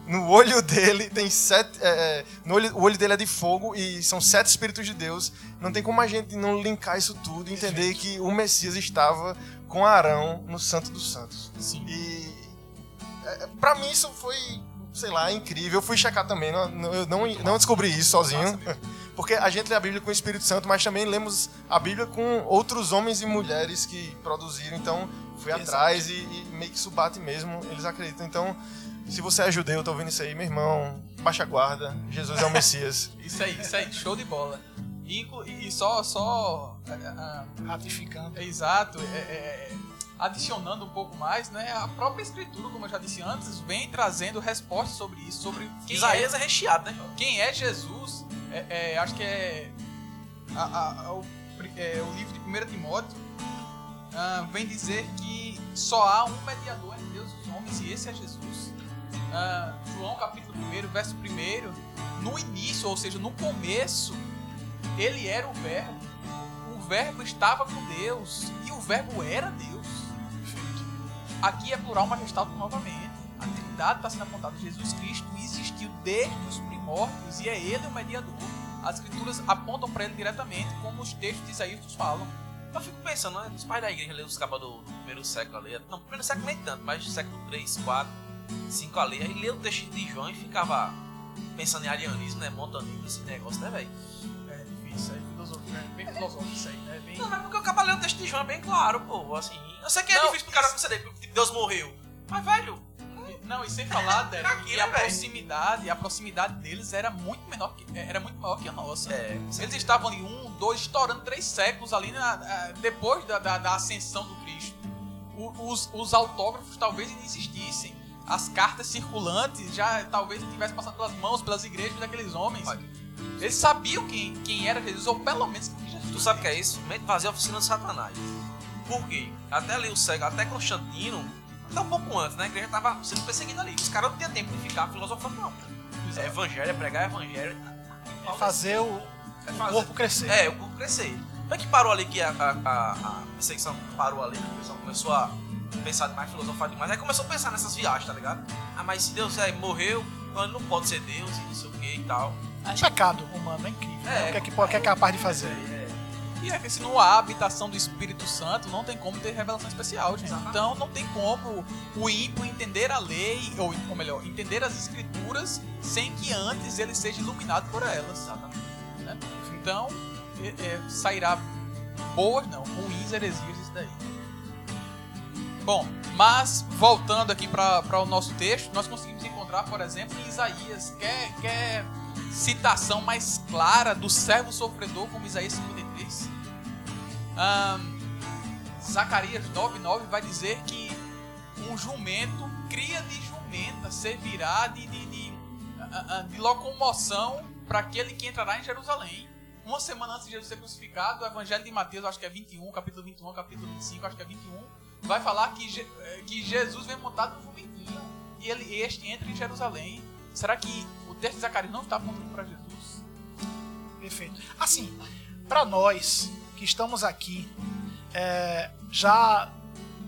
No olho dele tem sete. é, é, no olho, o olho dele é de fogo e são sete Espíritos de Deus. Não tem como a gente não linkar isso tudo e entender que o Messias estava com Arão no Santo dos Santos. Sim. E é, pra mim isso foi, sei lá, incrível. Eu fui checar também, não, eu não, não descobri isso sozinho. [LAUGHS] Porque a gente lê a Bíblia com o Espírito Santo, mas também lemos a Bíblia com outros homens e mulheres que produziram. Então fui Exato. atrás e, e meio que isso bate mesmo, eles acreditam. Então, se você é judeu, tá ouvindo isso aí, meu irmão, baixa a guarda, Jesus é o Messias. [LAUGHS] Isso aí, isso aí, show de bola. E, e só, só é, é, Ratificando. é, exato, é, é, adicionando um pouco mais, né? A própria escritura, como eu já disse antes, vem trazendo respostas sobre isso, sobre quem é, Isaías é recheado, né? quem é Jesus. É, é, acho que é, a- a- a- o, é, o livro de 1 Timóteo ah, vem dizer que só há um mediador entre Deus e os homens e esse é Jesus. Ah, João capítulo 1, verso 1, no início, ou seja, no começo, ele era o verbo. O verbo estava com Deus e o verbo era Deus. Aqui é plural, mas ressalto novamente. A Trindade está sendo apontada. Jesus Cristo existiu desde os primórdios e é ele o mediador. As escrituras apontam para ele diretamente, como os textos de Isaías nos falam. Eu fico pensando, né? Os pais da igreja lêem os capas do, do primeiro século ali. Não, primeiro século nem tanto, mas século 3, 4, 5 ali. Aí lê o texto de João e ficava pensando em arianismo, né? Montanismo, esse negócio, né, velho? É difícil, é filosofia, é bem filosófico isso aí, né? Bem... Não, mas porque o capa lê o texto de João é bem claro, pô. Assim, eu sei que é Não, difícil pro cara isso- conceder, porque tipo, Deus morreu. Mas, velho, Não, e sem falar, [LAUGHS] Aqui, que a proximidade, a proximidade deles era muito menor que, era muito maior que a nossa. é. Eles estavam ali um, dois, estourando três séculos ali na- ah, depois da, da- da ascensão do Cristo. O- os, os autógrafos talvez ainda existissem. as cartas circulantes já talvez tivessem passado pelas mãos, pelas igrejas daqueles homens. Eles sabiam quem, quem era Jesus, ou pelo menos quem Jesus Tu sabe o que é isso? Mente vazia é oficina de Satanás. Por quê? Até ali o cego, até Constantino, até um pouco antes, né? A igreja tava sendo perseguida ali. Os caras não tinham tempo de ficar filosofando, não. É evangelho, é pregar evangelho. É fazer o, É o fazer- corpo crescer. É, o corpo crescer. Não é que parou ali que a, a, a, a perseguição parou ali, o pessoal começou a pensar demais, filosofar demais. Aí começou a pensar nessas viagens, tá ligado? Ah, mas se Deus é, morreu, então ele não pode ser Deus e não sei o que e tal. O pecado humano é incrível. né? É. O que é, que, o que é capaz de fazer? E é que se não há habitação do Espírito Santo, não tem como ter revelação especial, gente. Então não tem como o ímpio entender a lei, ou, ou melhor, entender as escrituras sem que antes ele seja iluminado por elas. né? Então é- é, sairá boas, não, ruins heresias isso daí. Bom, mas voltando aqui para o nosso texto, nós conseguimos encontrar, por exemplo, em Isaías, quer, quer citação mais clara do servo sofredor, como Isaías 53. Ahn, Zacarias 9,9 vai dizer que um jumento, cria de jumenta, servirá de, de, de, ah, ah, de locomoção para aquele que entrará em Jerusalém. Uma semana antes de Jesus ser crucificado, o Evangelho de Mateus, acho que é 21, capítulo 21, capítulo 25, acho que é 21, vai falar que, eh, que Jesus vem montado no jumentinho e ele, este entra em Jerusalém. Será que o texto de Zacarias não está apontando para Jesus? Perfeito. Assim, para nós que estamos aqui, é, já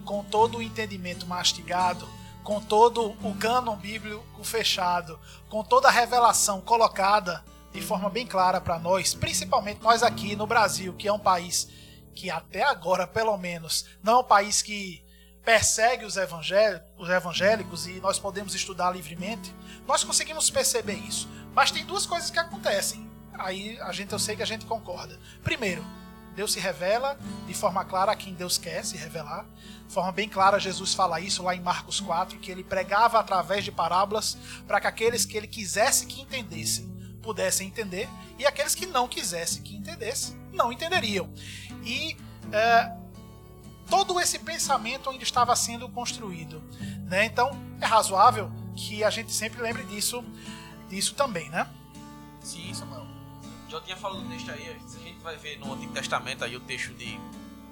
com todo o entendimento mastigado, com todo o cânon bíblico fechado, com toda a revelação colocada de forma bem clara para nós, principalmente nós aqui no Brasil, que é um país que até agora, pelo menos, não é um país que persegue os os evangélicos e nós podemos estudar livremente, nós conseguimos perceber isso. Mas tem duas coisas que acontecem. Aí a gente eu sei que a gente concorda. Primeiro, Deus se revela de forma clara a quem Deus quer se revelar. De forma bem clara, Jesus fala isso lá em Marcos 4, que ele pregava através de parábolas para que aqueles que ele quisesse que entendessem pudessem entender e aqueles que não quisessem que entendessem não entenderiam. E é, todo esse pensamento ainda estava sendo construído. Né? Então é razoável que a gente sempre lembre disso, disso também. Né? Sim, Samuel. Já tinha falado no texto aí, a gente vai ver no Antigo Testamento aí o texto de.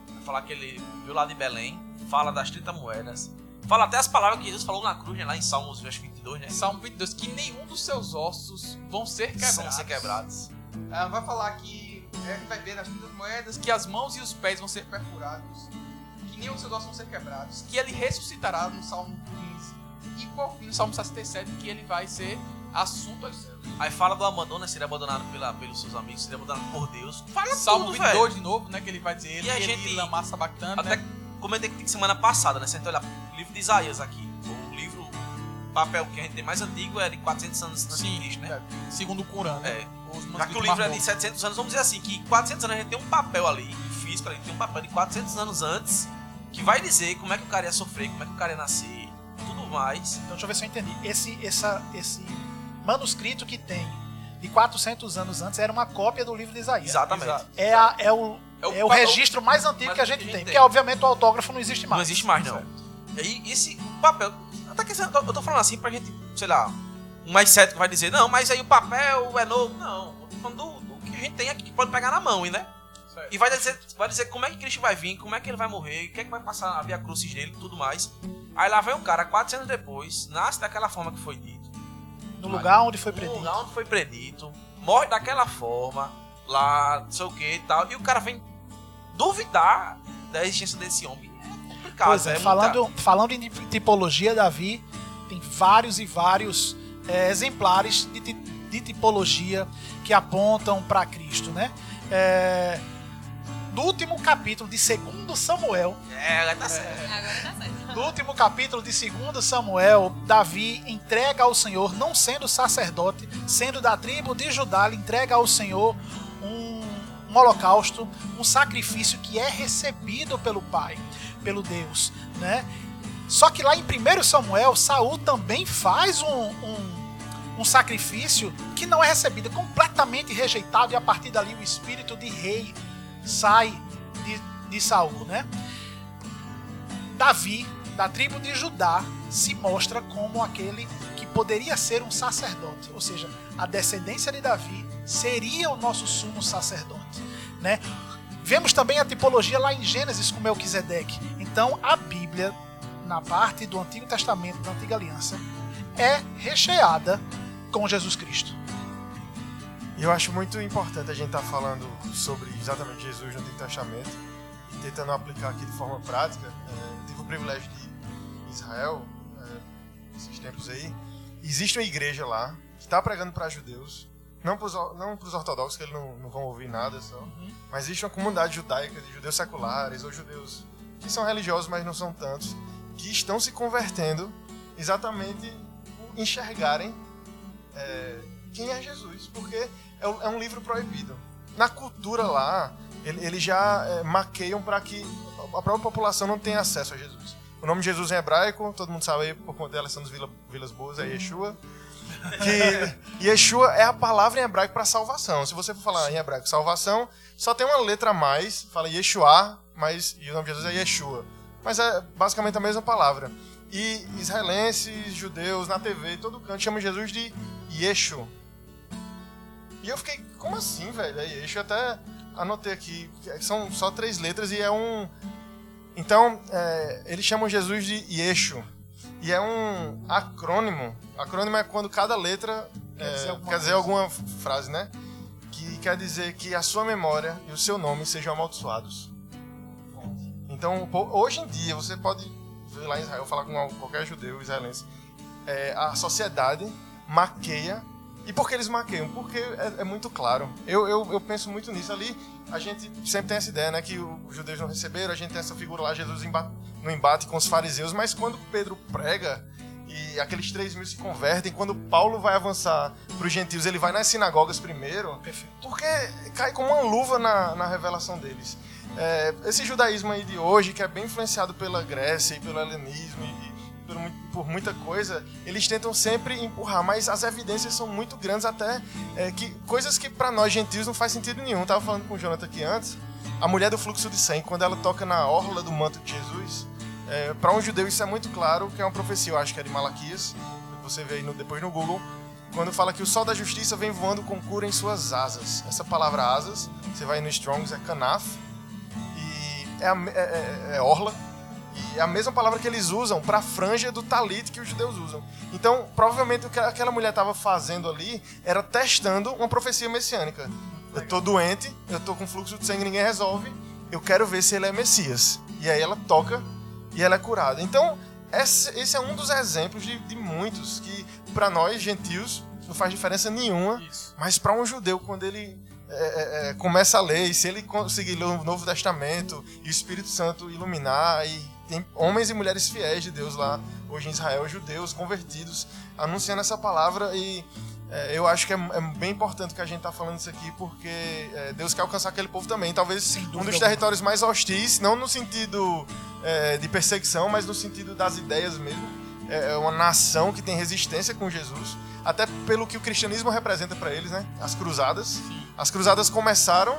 Vai falar que ele viu lá de Belém, fala das 30 moedas. Fala até as palavras que Jesus falou na cruz, né, lá em Salmos verso 22, né? Salmo 22, que nenhum dos seus ossos vão ser quebrados. São ser quebrados. Ah, vai falar que é, vai ver nas 30 moedas que as mãos e os pés vão ser perfurados, que nenhum dos seus ossos vão ser quebrados, que ele ressuscitará no Salmo 15 e por fim no Salmo 67 que ele vai ser assunto aos céus. Aí fala do abandono, né? Seria abandonado pela, pelos seus amigos, seria abandonado por Deus. Fala Salmo tudo, 22 velho. de novo, né, que ele vai dizer ele, E a ele gente- lamar sabactano, Até né? comentei que semana passada, né? Se a gente olhar o livro de Isaías aqui, o livro, papel que a gente tem mais antigo é de 400 anos antes de Sim, Cristo, né? é, segundo o Corão, né? É. Já que o livro é de marrom. 700 anos, vamos dizer assim, que 400 anos a gente tem um papel ali, físico ali, tem um papel de 400 anos antes, que vai dizer como é que o cara ia sofrer, como é que o cara ia nascer, tudo mais. Então deixa eu ver se eu entendi. Esse, essa, esse manuscrito que tem de 400 anos antes era uma cópia do livro de Isaías. Exatamente. É, a- é o, É o é o registro mais antigo mais que a gente que a tem. gente Porque, tem. obviamente, o autógrafo não existe mais. Não existe mais, não. E aí, esse papel. Até que eu tô- falando assim pra gente, sei lá, um mais cético vai dizer, não, mas aí o papel é novo. Não, eu tô falando do, do que a gente tem aqui que pode pegar na mão, né? Certo. E vai dizer, vai dizer como é que Cristo vai vir, como é que ele vai morrer, o que é que vai passar a via crucis dele e tudo mais. Aí lá vem um cara, 400 anos depois, nasce daquela forma que foi dito. No lugar onde foi No predito. lugar onde foi predito, morre daquela forma, lá, não sei o que e tal. E o cara vem duvidar da existência desse homem. É complicado, Pois é, é muita- falando, falando em tipologia, Davi, tem vários e vários é, exemplares de, ti- de tipologia que apontam para Cristo, né? É, no último capítulo de 2 Samuel, É, tá certo. Agora tá certo. no último capítulo de 2 Samuel, Davi entrega ao Senhor, não sendo sacerdote, sendo da tribo de Judá, ele entrega ao Senhor um, um holocausto, um sacrifício que é recebido pelo Pai, pelo Deus, né? Só que lá em 1 Samuel, Saul também faz um, um, um sacrifício que não é recebido, é completamente rejeitado, e a partir dali o espírito de rei sai de, de Saul, né? Davi da tribo de Judá se mostra como aquele que poderia ser um sacerdote, ou seja, a descendência de Davi seria o nosso sumo sacerdote, né? Vemos também a tipologia lá em Gênesis com Melquisedeque. Então, a Bíblia, na parte do Antigo Testamento, da Antiga Aliança, é recheada com Jesus Cristo. E eu acho muito importante a gente estar falando sobre exatamente Jesus no Antigo Testamento e tentando aplicar aqui de forma prática. É, tive o privilégio de ir em Israel, é, esses tempos aí. Existe uma igreja lá que está pregando para judeus, não para os ortodoxos, que eles não, não vão ouvir nada só, mas existe uma comunidade judaica de judeus seculares ou judeus que são religiosos, mas não são tantos, que estão se convertendo exatamente por enxergarem é, quem é Jesus, porque é um, é um livro proibido. Na cultura lá, ele- eles já é, maqueiam para que a própria população não tenha acesso a Jesus. O nome de Jesus em hebraico, todo mundo sabe aí, por conta dela, são das vila, Vilas Boas, é Yeshua. Que [LAUGHS] Yeshua é a palavra em hebraico para salvação. Se você for falar em hebraico salvação, só tem uma letra a mais, fala Yeshua, mas e o nome de Jesus é Yeshua. Mas é basicamente a mesma palavra. E israelenses, judeus, na TV, todo canto chamam Jesus de Yeshu. E eu fiquei, como assim, velho? É Yeshu, eu até anotei aqui, que são só três letras e é um. Então, é, eles chamam Jesus de Yeshu. E é um acrônimo. Acrônimo é quando cada letra Quer é, dizer alguma quer dizer alguma frase, né? Que quer dizer que a sua memória e o seu nome sejam amaldiçoados. Então, hoje em dia, você pode ver lá em Israel, falar com qualquer judeu israelense, é, a sociedade maqueia. E por que eles maqueiam? Porque é, é muito claro. Eu, eu, eu penso muito nisso ali. A gente sempre tem essa ideia, né? Que os judeus não receberam, a gente tem essa figura lá, Jesus no embate com os fariseus. Mas quando Pedro prega e aqueles três mil se convertem, quando Paulo vai avançar para os gentios, ele vai nas sinagogas primeiro. Perfeito. Porque cai como uma luva na, na revelação deles. É, esse judaísmo aí de hoje, que é bem influenciado pela Grécia e pelo helenismo e, e por, mu- por muita coisa, eles tentam sempre empurrar, mas as evidências são muito grandes até é, que coisas que para nós gentios não faz sentido nenhum. Tava falando com o Jonathan aqui antes, a mulher do fluxo de sangue, quando ela toca na orla do manto de Jesus, é, para um judeu isso é muito claro, que é uma profecia, eu acho que é de Malaquias, você vê aí no- depois no Google, quando fala que o sol da justiça vem voando com cura em suas asas. Essa palavra asas, você vai no Strongs, é kanaf, e é, a é- é- é orla, e é a mesma palavra que eles usam para a franja do talit que os judeus usam. Então, provavelmente o que aquela mulher estava fazendo ali era testando uma profecia messiânica. Eu tô doente, eu tô com fluxo de sangue, ninguém resolve, eu quero ver se ele é Messias. E aí ela toca e ela é curada. Então, esse, esse é um dos exemplos de, de muitos que, para nós, gentios, não faz diferença nenhuma, Isso. mas para um judeu, quando ele é, é, é, começa a ler, e se ele conseguir ler o Novo Testamento e o Espírito Santo iluminar, e tem homens e mulheres fiéis de Deus lá, hoje em Israel, judeus convertidos, anunciando essa palavra, e é, eu acho que é, é bem importante que a gente tá falando isso aqui, porque é, Deus quer alcançar aquele povo também. Talvez um dos territórios mais hostis, não no sentido é, de perseguição, mas no sentido das ideias mesmo. É é uma nação que tem resistência com Jesus, até pelo que o cristianismo representa para eles, né? As cruzadas. As cruzadas começaram,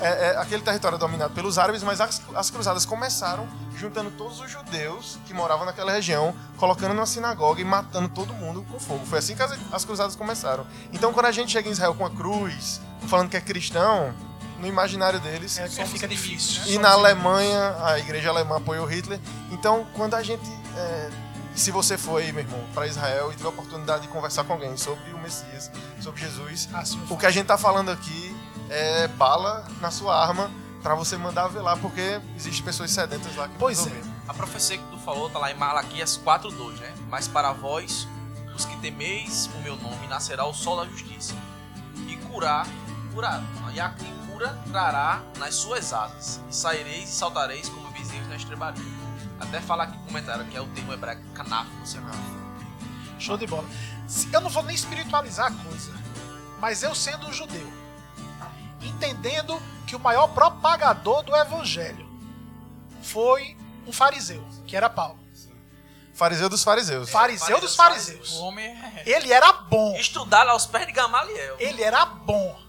é, é aquele território é dominado pelos árabes, mas as, as cruzadas começaram juntando todos os judeus que moravam naquela região, colocando numa sinagoga e matando todo mundo com fogo. Foi assim que as, as cruzadas começaram. Então, quando a gente chega em Israel com a cruz, falando que é cristão, no imaginário deles, É, Somos fica difícil. né? e Somos na. Alemanha, a igreja alemã apoiou Hitler. Então, quando a gente. é, se você for aí, meu irmão, para Israel e tiver a oportunidade de conversar com alguém sobre o Messias, sobre Jesus, Assim, o que a gente tá falando aqui é bala na sua arma para você mandar ver lá, porque existem pessoas sedentas lá que Pois é. A profecia que tu falou tá lá em Malaquias 4.2, né? Mas para vós, os que temeis o meu nome, nascerá o sol da justiça. E curar, curar. E a cura trará nas suas asas. E saireis e saltareis como bezerros na estrebaria. Até falar aqui no comentário que é o termo hebraico canaf, você Show de bola. Eu não vou nem espiritualizar a coisa, mas eu sendo um judeu, entendendo que o maior propagador do evangelho foi um fariseu, que era Paulo. Fariseu dos fariseus. Fariseu dos Fariseu, fariseus. Homem é. Ele era bom. Estudar aos pés de Gamaliel. Ele era bom.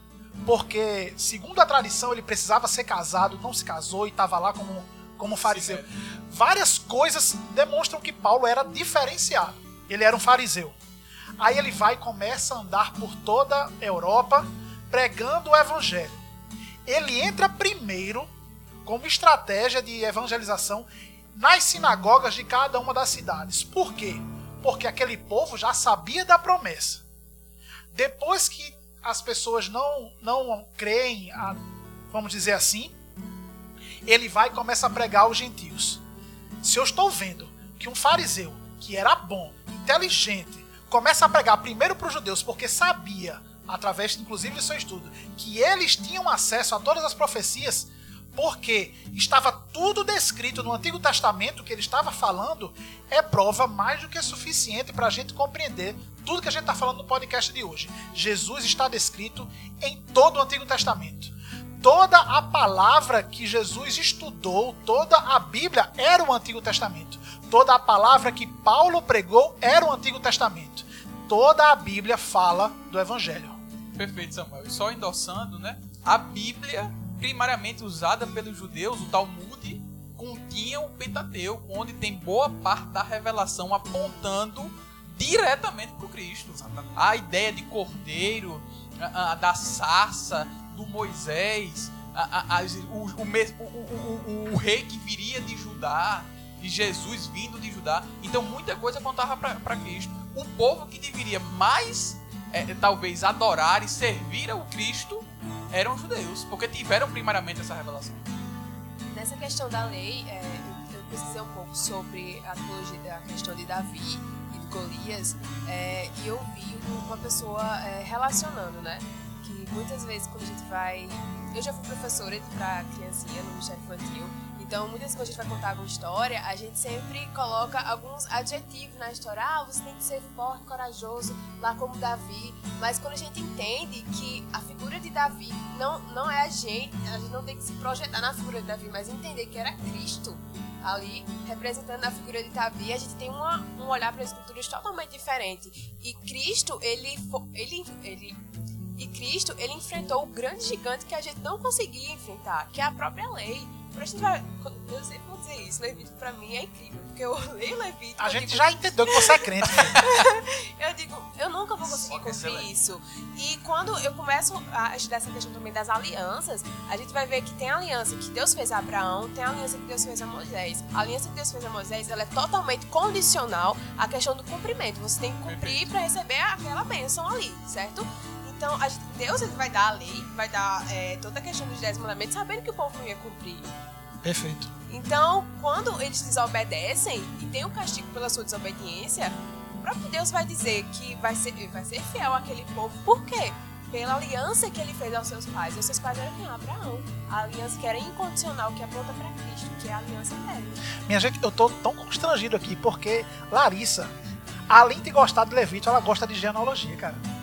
Porque, segundo a tradição, ele precisava ser casado, não se casou e estava lá como, como fariseu. Várias coisas demonstram que Paulo era diferenciado. Ele era um fariseu. Aí ele vai e começa a andar por toda a Europa pregando o evangelho. Ele entra primeiro como estratégia de evangelização nas sinagogas de cada uma das cidades. Por quê? Porque aquele povo já sabia da promessa. Depois que as pessoas não, não creem, a- vamos dizer assim, ele vai e começa a pregar aos gentios. Se eu estou vendo que um fariseu, que era bom, inteligente, começa a pregar primeiro para os judeus, porque sabia, através inclusive do seu estudo, que eles tinham acesso a todas as profecias, porque estava tudo descrito no Antigo Testamento que ele estava falando, é prova mais do que suficiente para a gente compreender tudo que a gente está falando no podcast de hoje. Jesus está descrito em todo o Antigo Testamento. Toda a palavra que Jesus estudou, toda a Bíblia era o Antigo Testamento. Toda a palavra que Paulo pregou era o Antigo Testamento. Toda a Bíblia fala do Evangelho. Perfeito, Samuel. E só endossando, né? A Bíblia, primariamente usada pelos judeus, o Talmud, continha o Pentateuco, onde tem boa parte da revelação apontando diretamente para o Cristo. A ideia de cordeiro, a- a- da sarça, do Moisés, a- o, o o- o- rei que viria de Judá, de Jesus vindo de Judá. Então muita coisa apontava para Cristo. O povo que deveria mais é, talvez adorar e servir ao Cristo eram judeus, porque tiveram primariamente essa revelação. Nessa questão da lei, é, eu, eu pesquisei um pouco sobre a, teologia- a questão de Davi e de Golias, é, e eu vi uma pessoa é, relacionando, né? Que muitas vezes quando a gente vai. Eu já fui professora para criancinha no Ministério Infantil, então muitas quando a gente vai contar alguma história, a gente sempre coloca alguns adjetivos na história. Ah, você tem que ser forte, corajoso, lá como Davi. Mas quando a gente entende que a figura de Davi não, não é a gente, a gente não tem que se projetar na figura de Davi, mas entender que era Cristo ali representando a figura de Davi, a gente tem uma, um olhar para as escrituras totalmente diferente. E Cristo, ele, ele, ele e Cristo, ele enfrentou o grande gigante que a gente não conseguia enfrentar, que é a própria lei. Pra gente vai, quando- eu sempre vou dizer isso, Levítico pra mim é incrível, porque eu [LAUGHS] leio Levítico, A gente digo, já entendeu que você é crente. [LAUGHS] eu digo, eu nunca vou conseguir cumprir isso. E quando eu começo a estudar essa questão também das alianças, a gente vai ver que tem a aliança que Deus fez a Abraão, tem a aliança que Deus fez a Moisés. A aliança que Deus fez a Moisés, ela é totalmente condicional à questão do cumprimento. Você tem que cumprir para receber aquela bênção ali, certo? Então, a Deus ele vai dar a lei, vai dar é, toda a questão dos dez mandamentos, sabendo que o povo não ia cumprir. Perfeito. Então, quando eles desobedecem e tem um castigo pela sua desobediência, o próprio Deus vai dizer que vai ser, vai ser fiel àquele povo. Por quê? Pela aliança que ele fez aos seus pais. E os seus pais eram quem? Abraão. A aliança que era incondicional, que aponta para Cristo, que é a aliança eterna. Minha gente, eu tô tão constrangido aqui porque Larissa, além de gostar de Levito, ela gosta de genealogia, cara.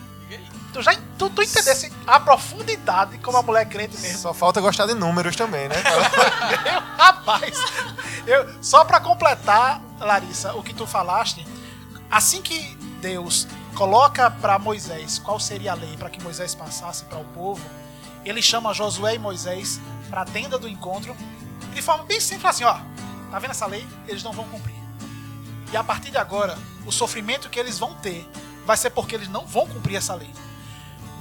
Tu já tu, tu entendesse a profundidade como a mulher é crente mesmo. Só falta gostar de números também, né? [LAUGHS] Eu, rapaz, eu, só pra completar, Larissa, o que tu falaste, assim que Deus coloca pra Moisés qual seria a lei para que Moisés passasse para o povo, ele chama Josué e Moisés pra tenda do encontro, e de forma bem simples assim, ó, tá vendo essa lei? Eles não vão cumprir. E a partir de agora, o sofrimento que eles vão ter vai ser porque eles não vão cumprir essa lei.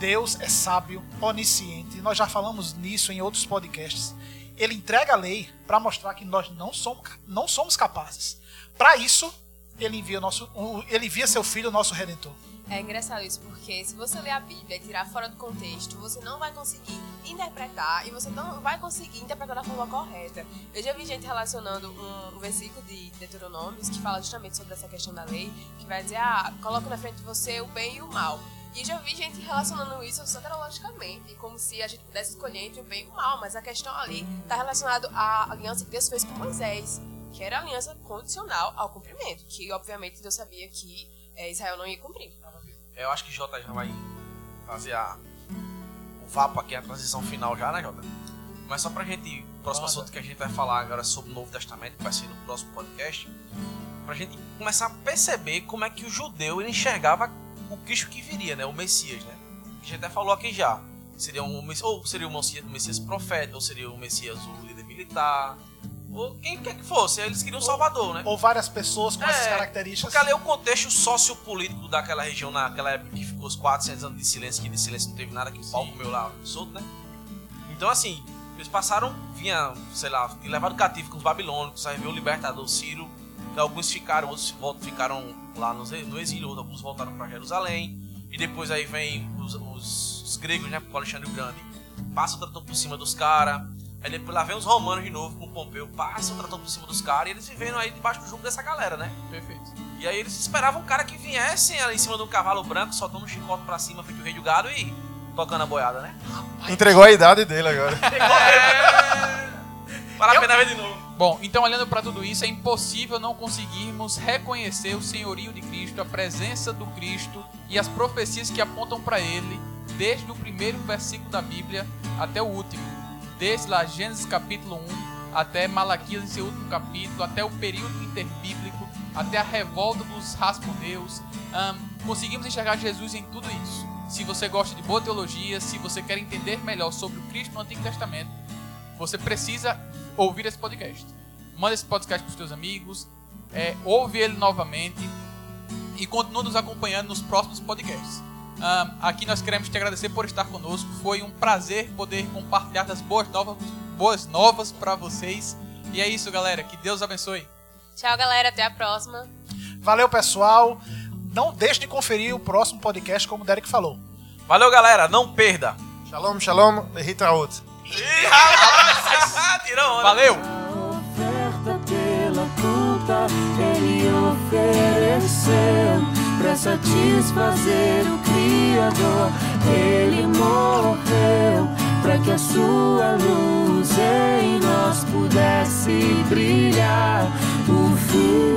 Deus é sábio, onisciente. Nós já falamos nisso em outros podcasts. Ele entrega a lei para mostrar que nós não somos, não somos capazes. Para isso, ele envia, nosso, ele envia seu filho, o nosso redentor. É engraçado isso, porque se você ler a Bíblia e tirar fora do contexto, você não vai conseguir interpretar e você não vai conseguir interpretar da forma correta. Eu já vi gente relacionando um, versículo de Deuteronômios que fala justamente sobre essa questão da lei, que vai dizer, ah, coloca na frente de você o bem e o mal. E já vi gente relacionando isso soterologicamente, como se a gente pudesse escolher entre o bem e o mal, mas a questão ali está relacionada à aliança que Deus fez com Moisés, que era a aliança condicional ao cumprimento, que obviamente Deus sabia que eh, Israel não ia cumprir. Eu acho que Jota já vai fazer a, o vapo aqui, a transição final já, né, Jota? Mas só pra gente, o próximo Manda. assunto que a gente vai falar agora sobre o Novo Testamento, que vai ser no próximo podcast, pra gente começar a perceber como é que o judeu ele enxergava o Cristo que viria, né? O Messias, né? A gente até falou aqui já. Seria um, ou seria o Messias, o Messias profeta, ou seria o Messias o líder militar. ou quem quer que fosse, eles queriam um Salvador, né? Ou várias pessoas com essas É, características. Porque ali é o contexto sociopolítico daquela região naquela época que ficou os 400 anos de silêncio, que de silêncio não teve nada, que o pau comeu lá solto, né? Então, assim, eles passaram, vinha, sei lá, levado cativo com os babilônicos, aí veio o libertador Ciro, alguns ficaram, outros ficaram lá no, no exílio, outros- alguns voltaram para Jerusalém, e depois aí vem os, os- os gregos, né, com Alexandre o Grande, passa o trator por cima dos caras, aí depois lá vem os romanos de novo com Pompeu, passa o trator por cima dos caras, e eles vivendo aí debaixo do jugo dessa galera, né? Perfeito. E aí eles esperavam um cara que viesse ali em cima de um cavalo branco, soltando um chicote pra cima, feito o rei do gado e tocando a boiada, né? Entregou a idade dele agora. [LAUGHS] Vale a pena ver de novo. Bom, então olhando para tudo isso, é impossível não conseguirmos reconhecer o senhorio de Cristo, a presença do Cristo e as profecias que apontam para ele, desde o primeiro versículo da Bíblia até o último. Desde lá Gênesis capítulo 1 até Malaquias em seu último capítulo, até o período interbíblico, até a revolta dos rasponeus. Ahn, conseguimos enxergar Jesus em tudo isso. Se você gosta de boa teologia, se você quer entender melhor sobre o Cristo no Antigo Testamento, você precisa ouvir esse podcast. Manda esse podcast para os teus amigos, é, ouve ele novamente e continua nos acompanhando nos próximos podcasts. Ahn, aqui nós queremos te agradecer por estar conosco. Foi um prazer poder compartilhar das boas novas, boas novas para vocês. E é isso, galera. Que Deus abençoe. Tchau, galera. Até a próxima. Valeu, pessoal. Não deixe de conferir o próximo podcast, como o Derek falou. Valeu, galera. Não perda. Shalom, shalom, Lehitraot. Ih, rapaz! [LAUGHS] Tirou onda. Valeu! oferta pela conta ele ofereceu para satisfazer o Criador. Ele morreu para que a sua luz em nós pudesse brilhar. O Filho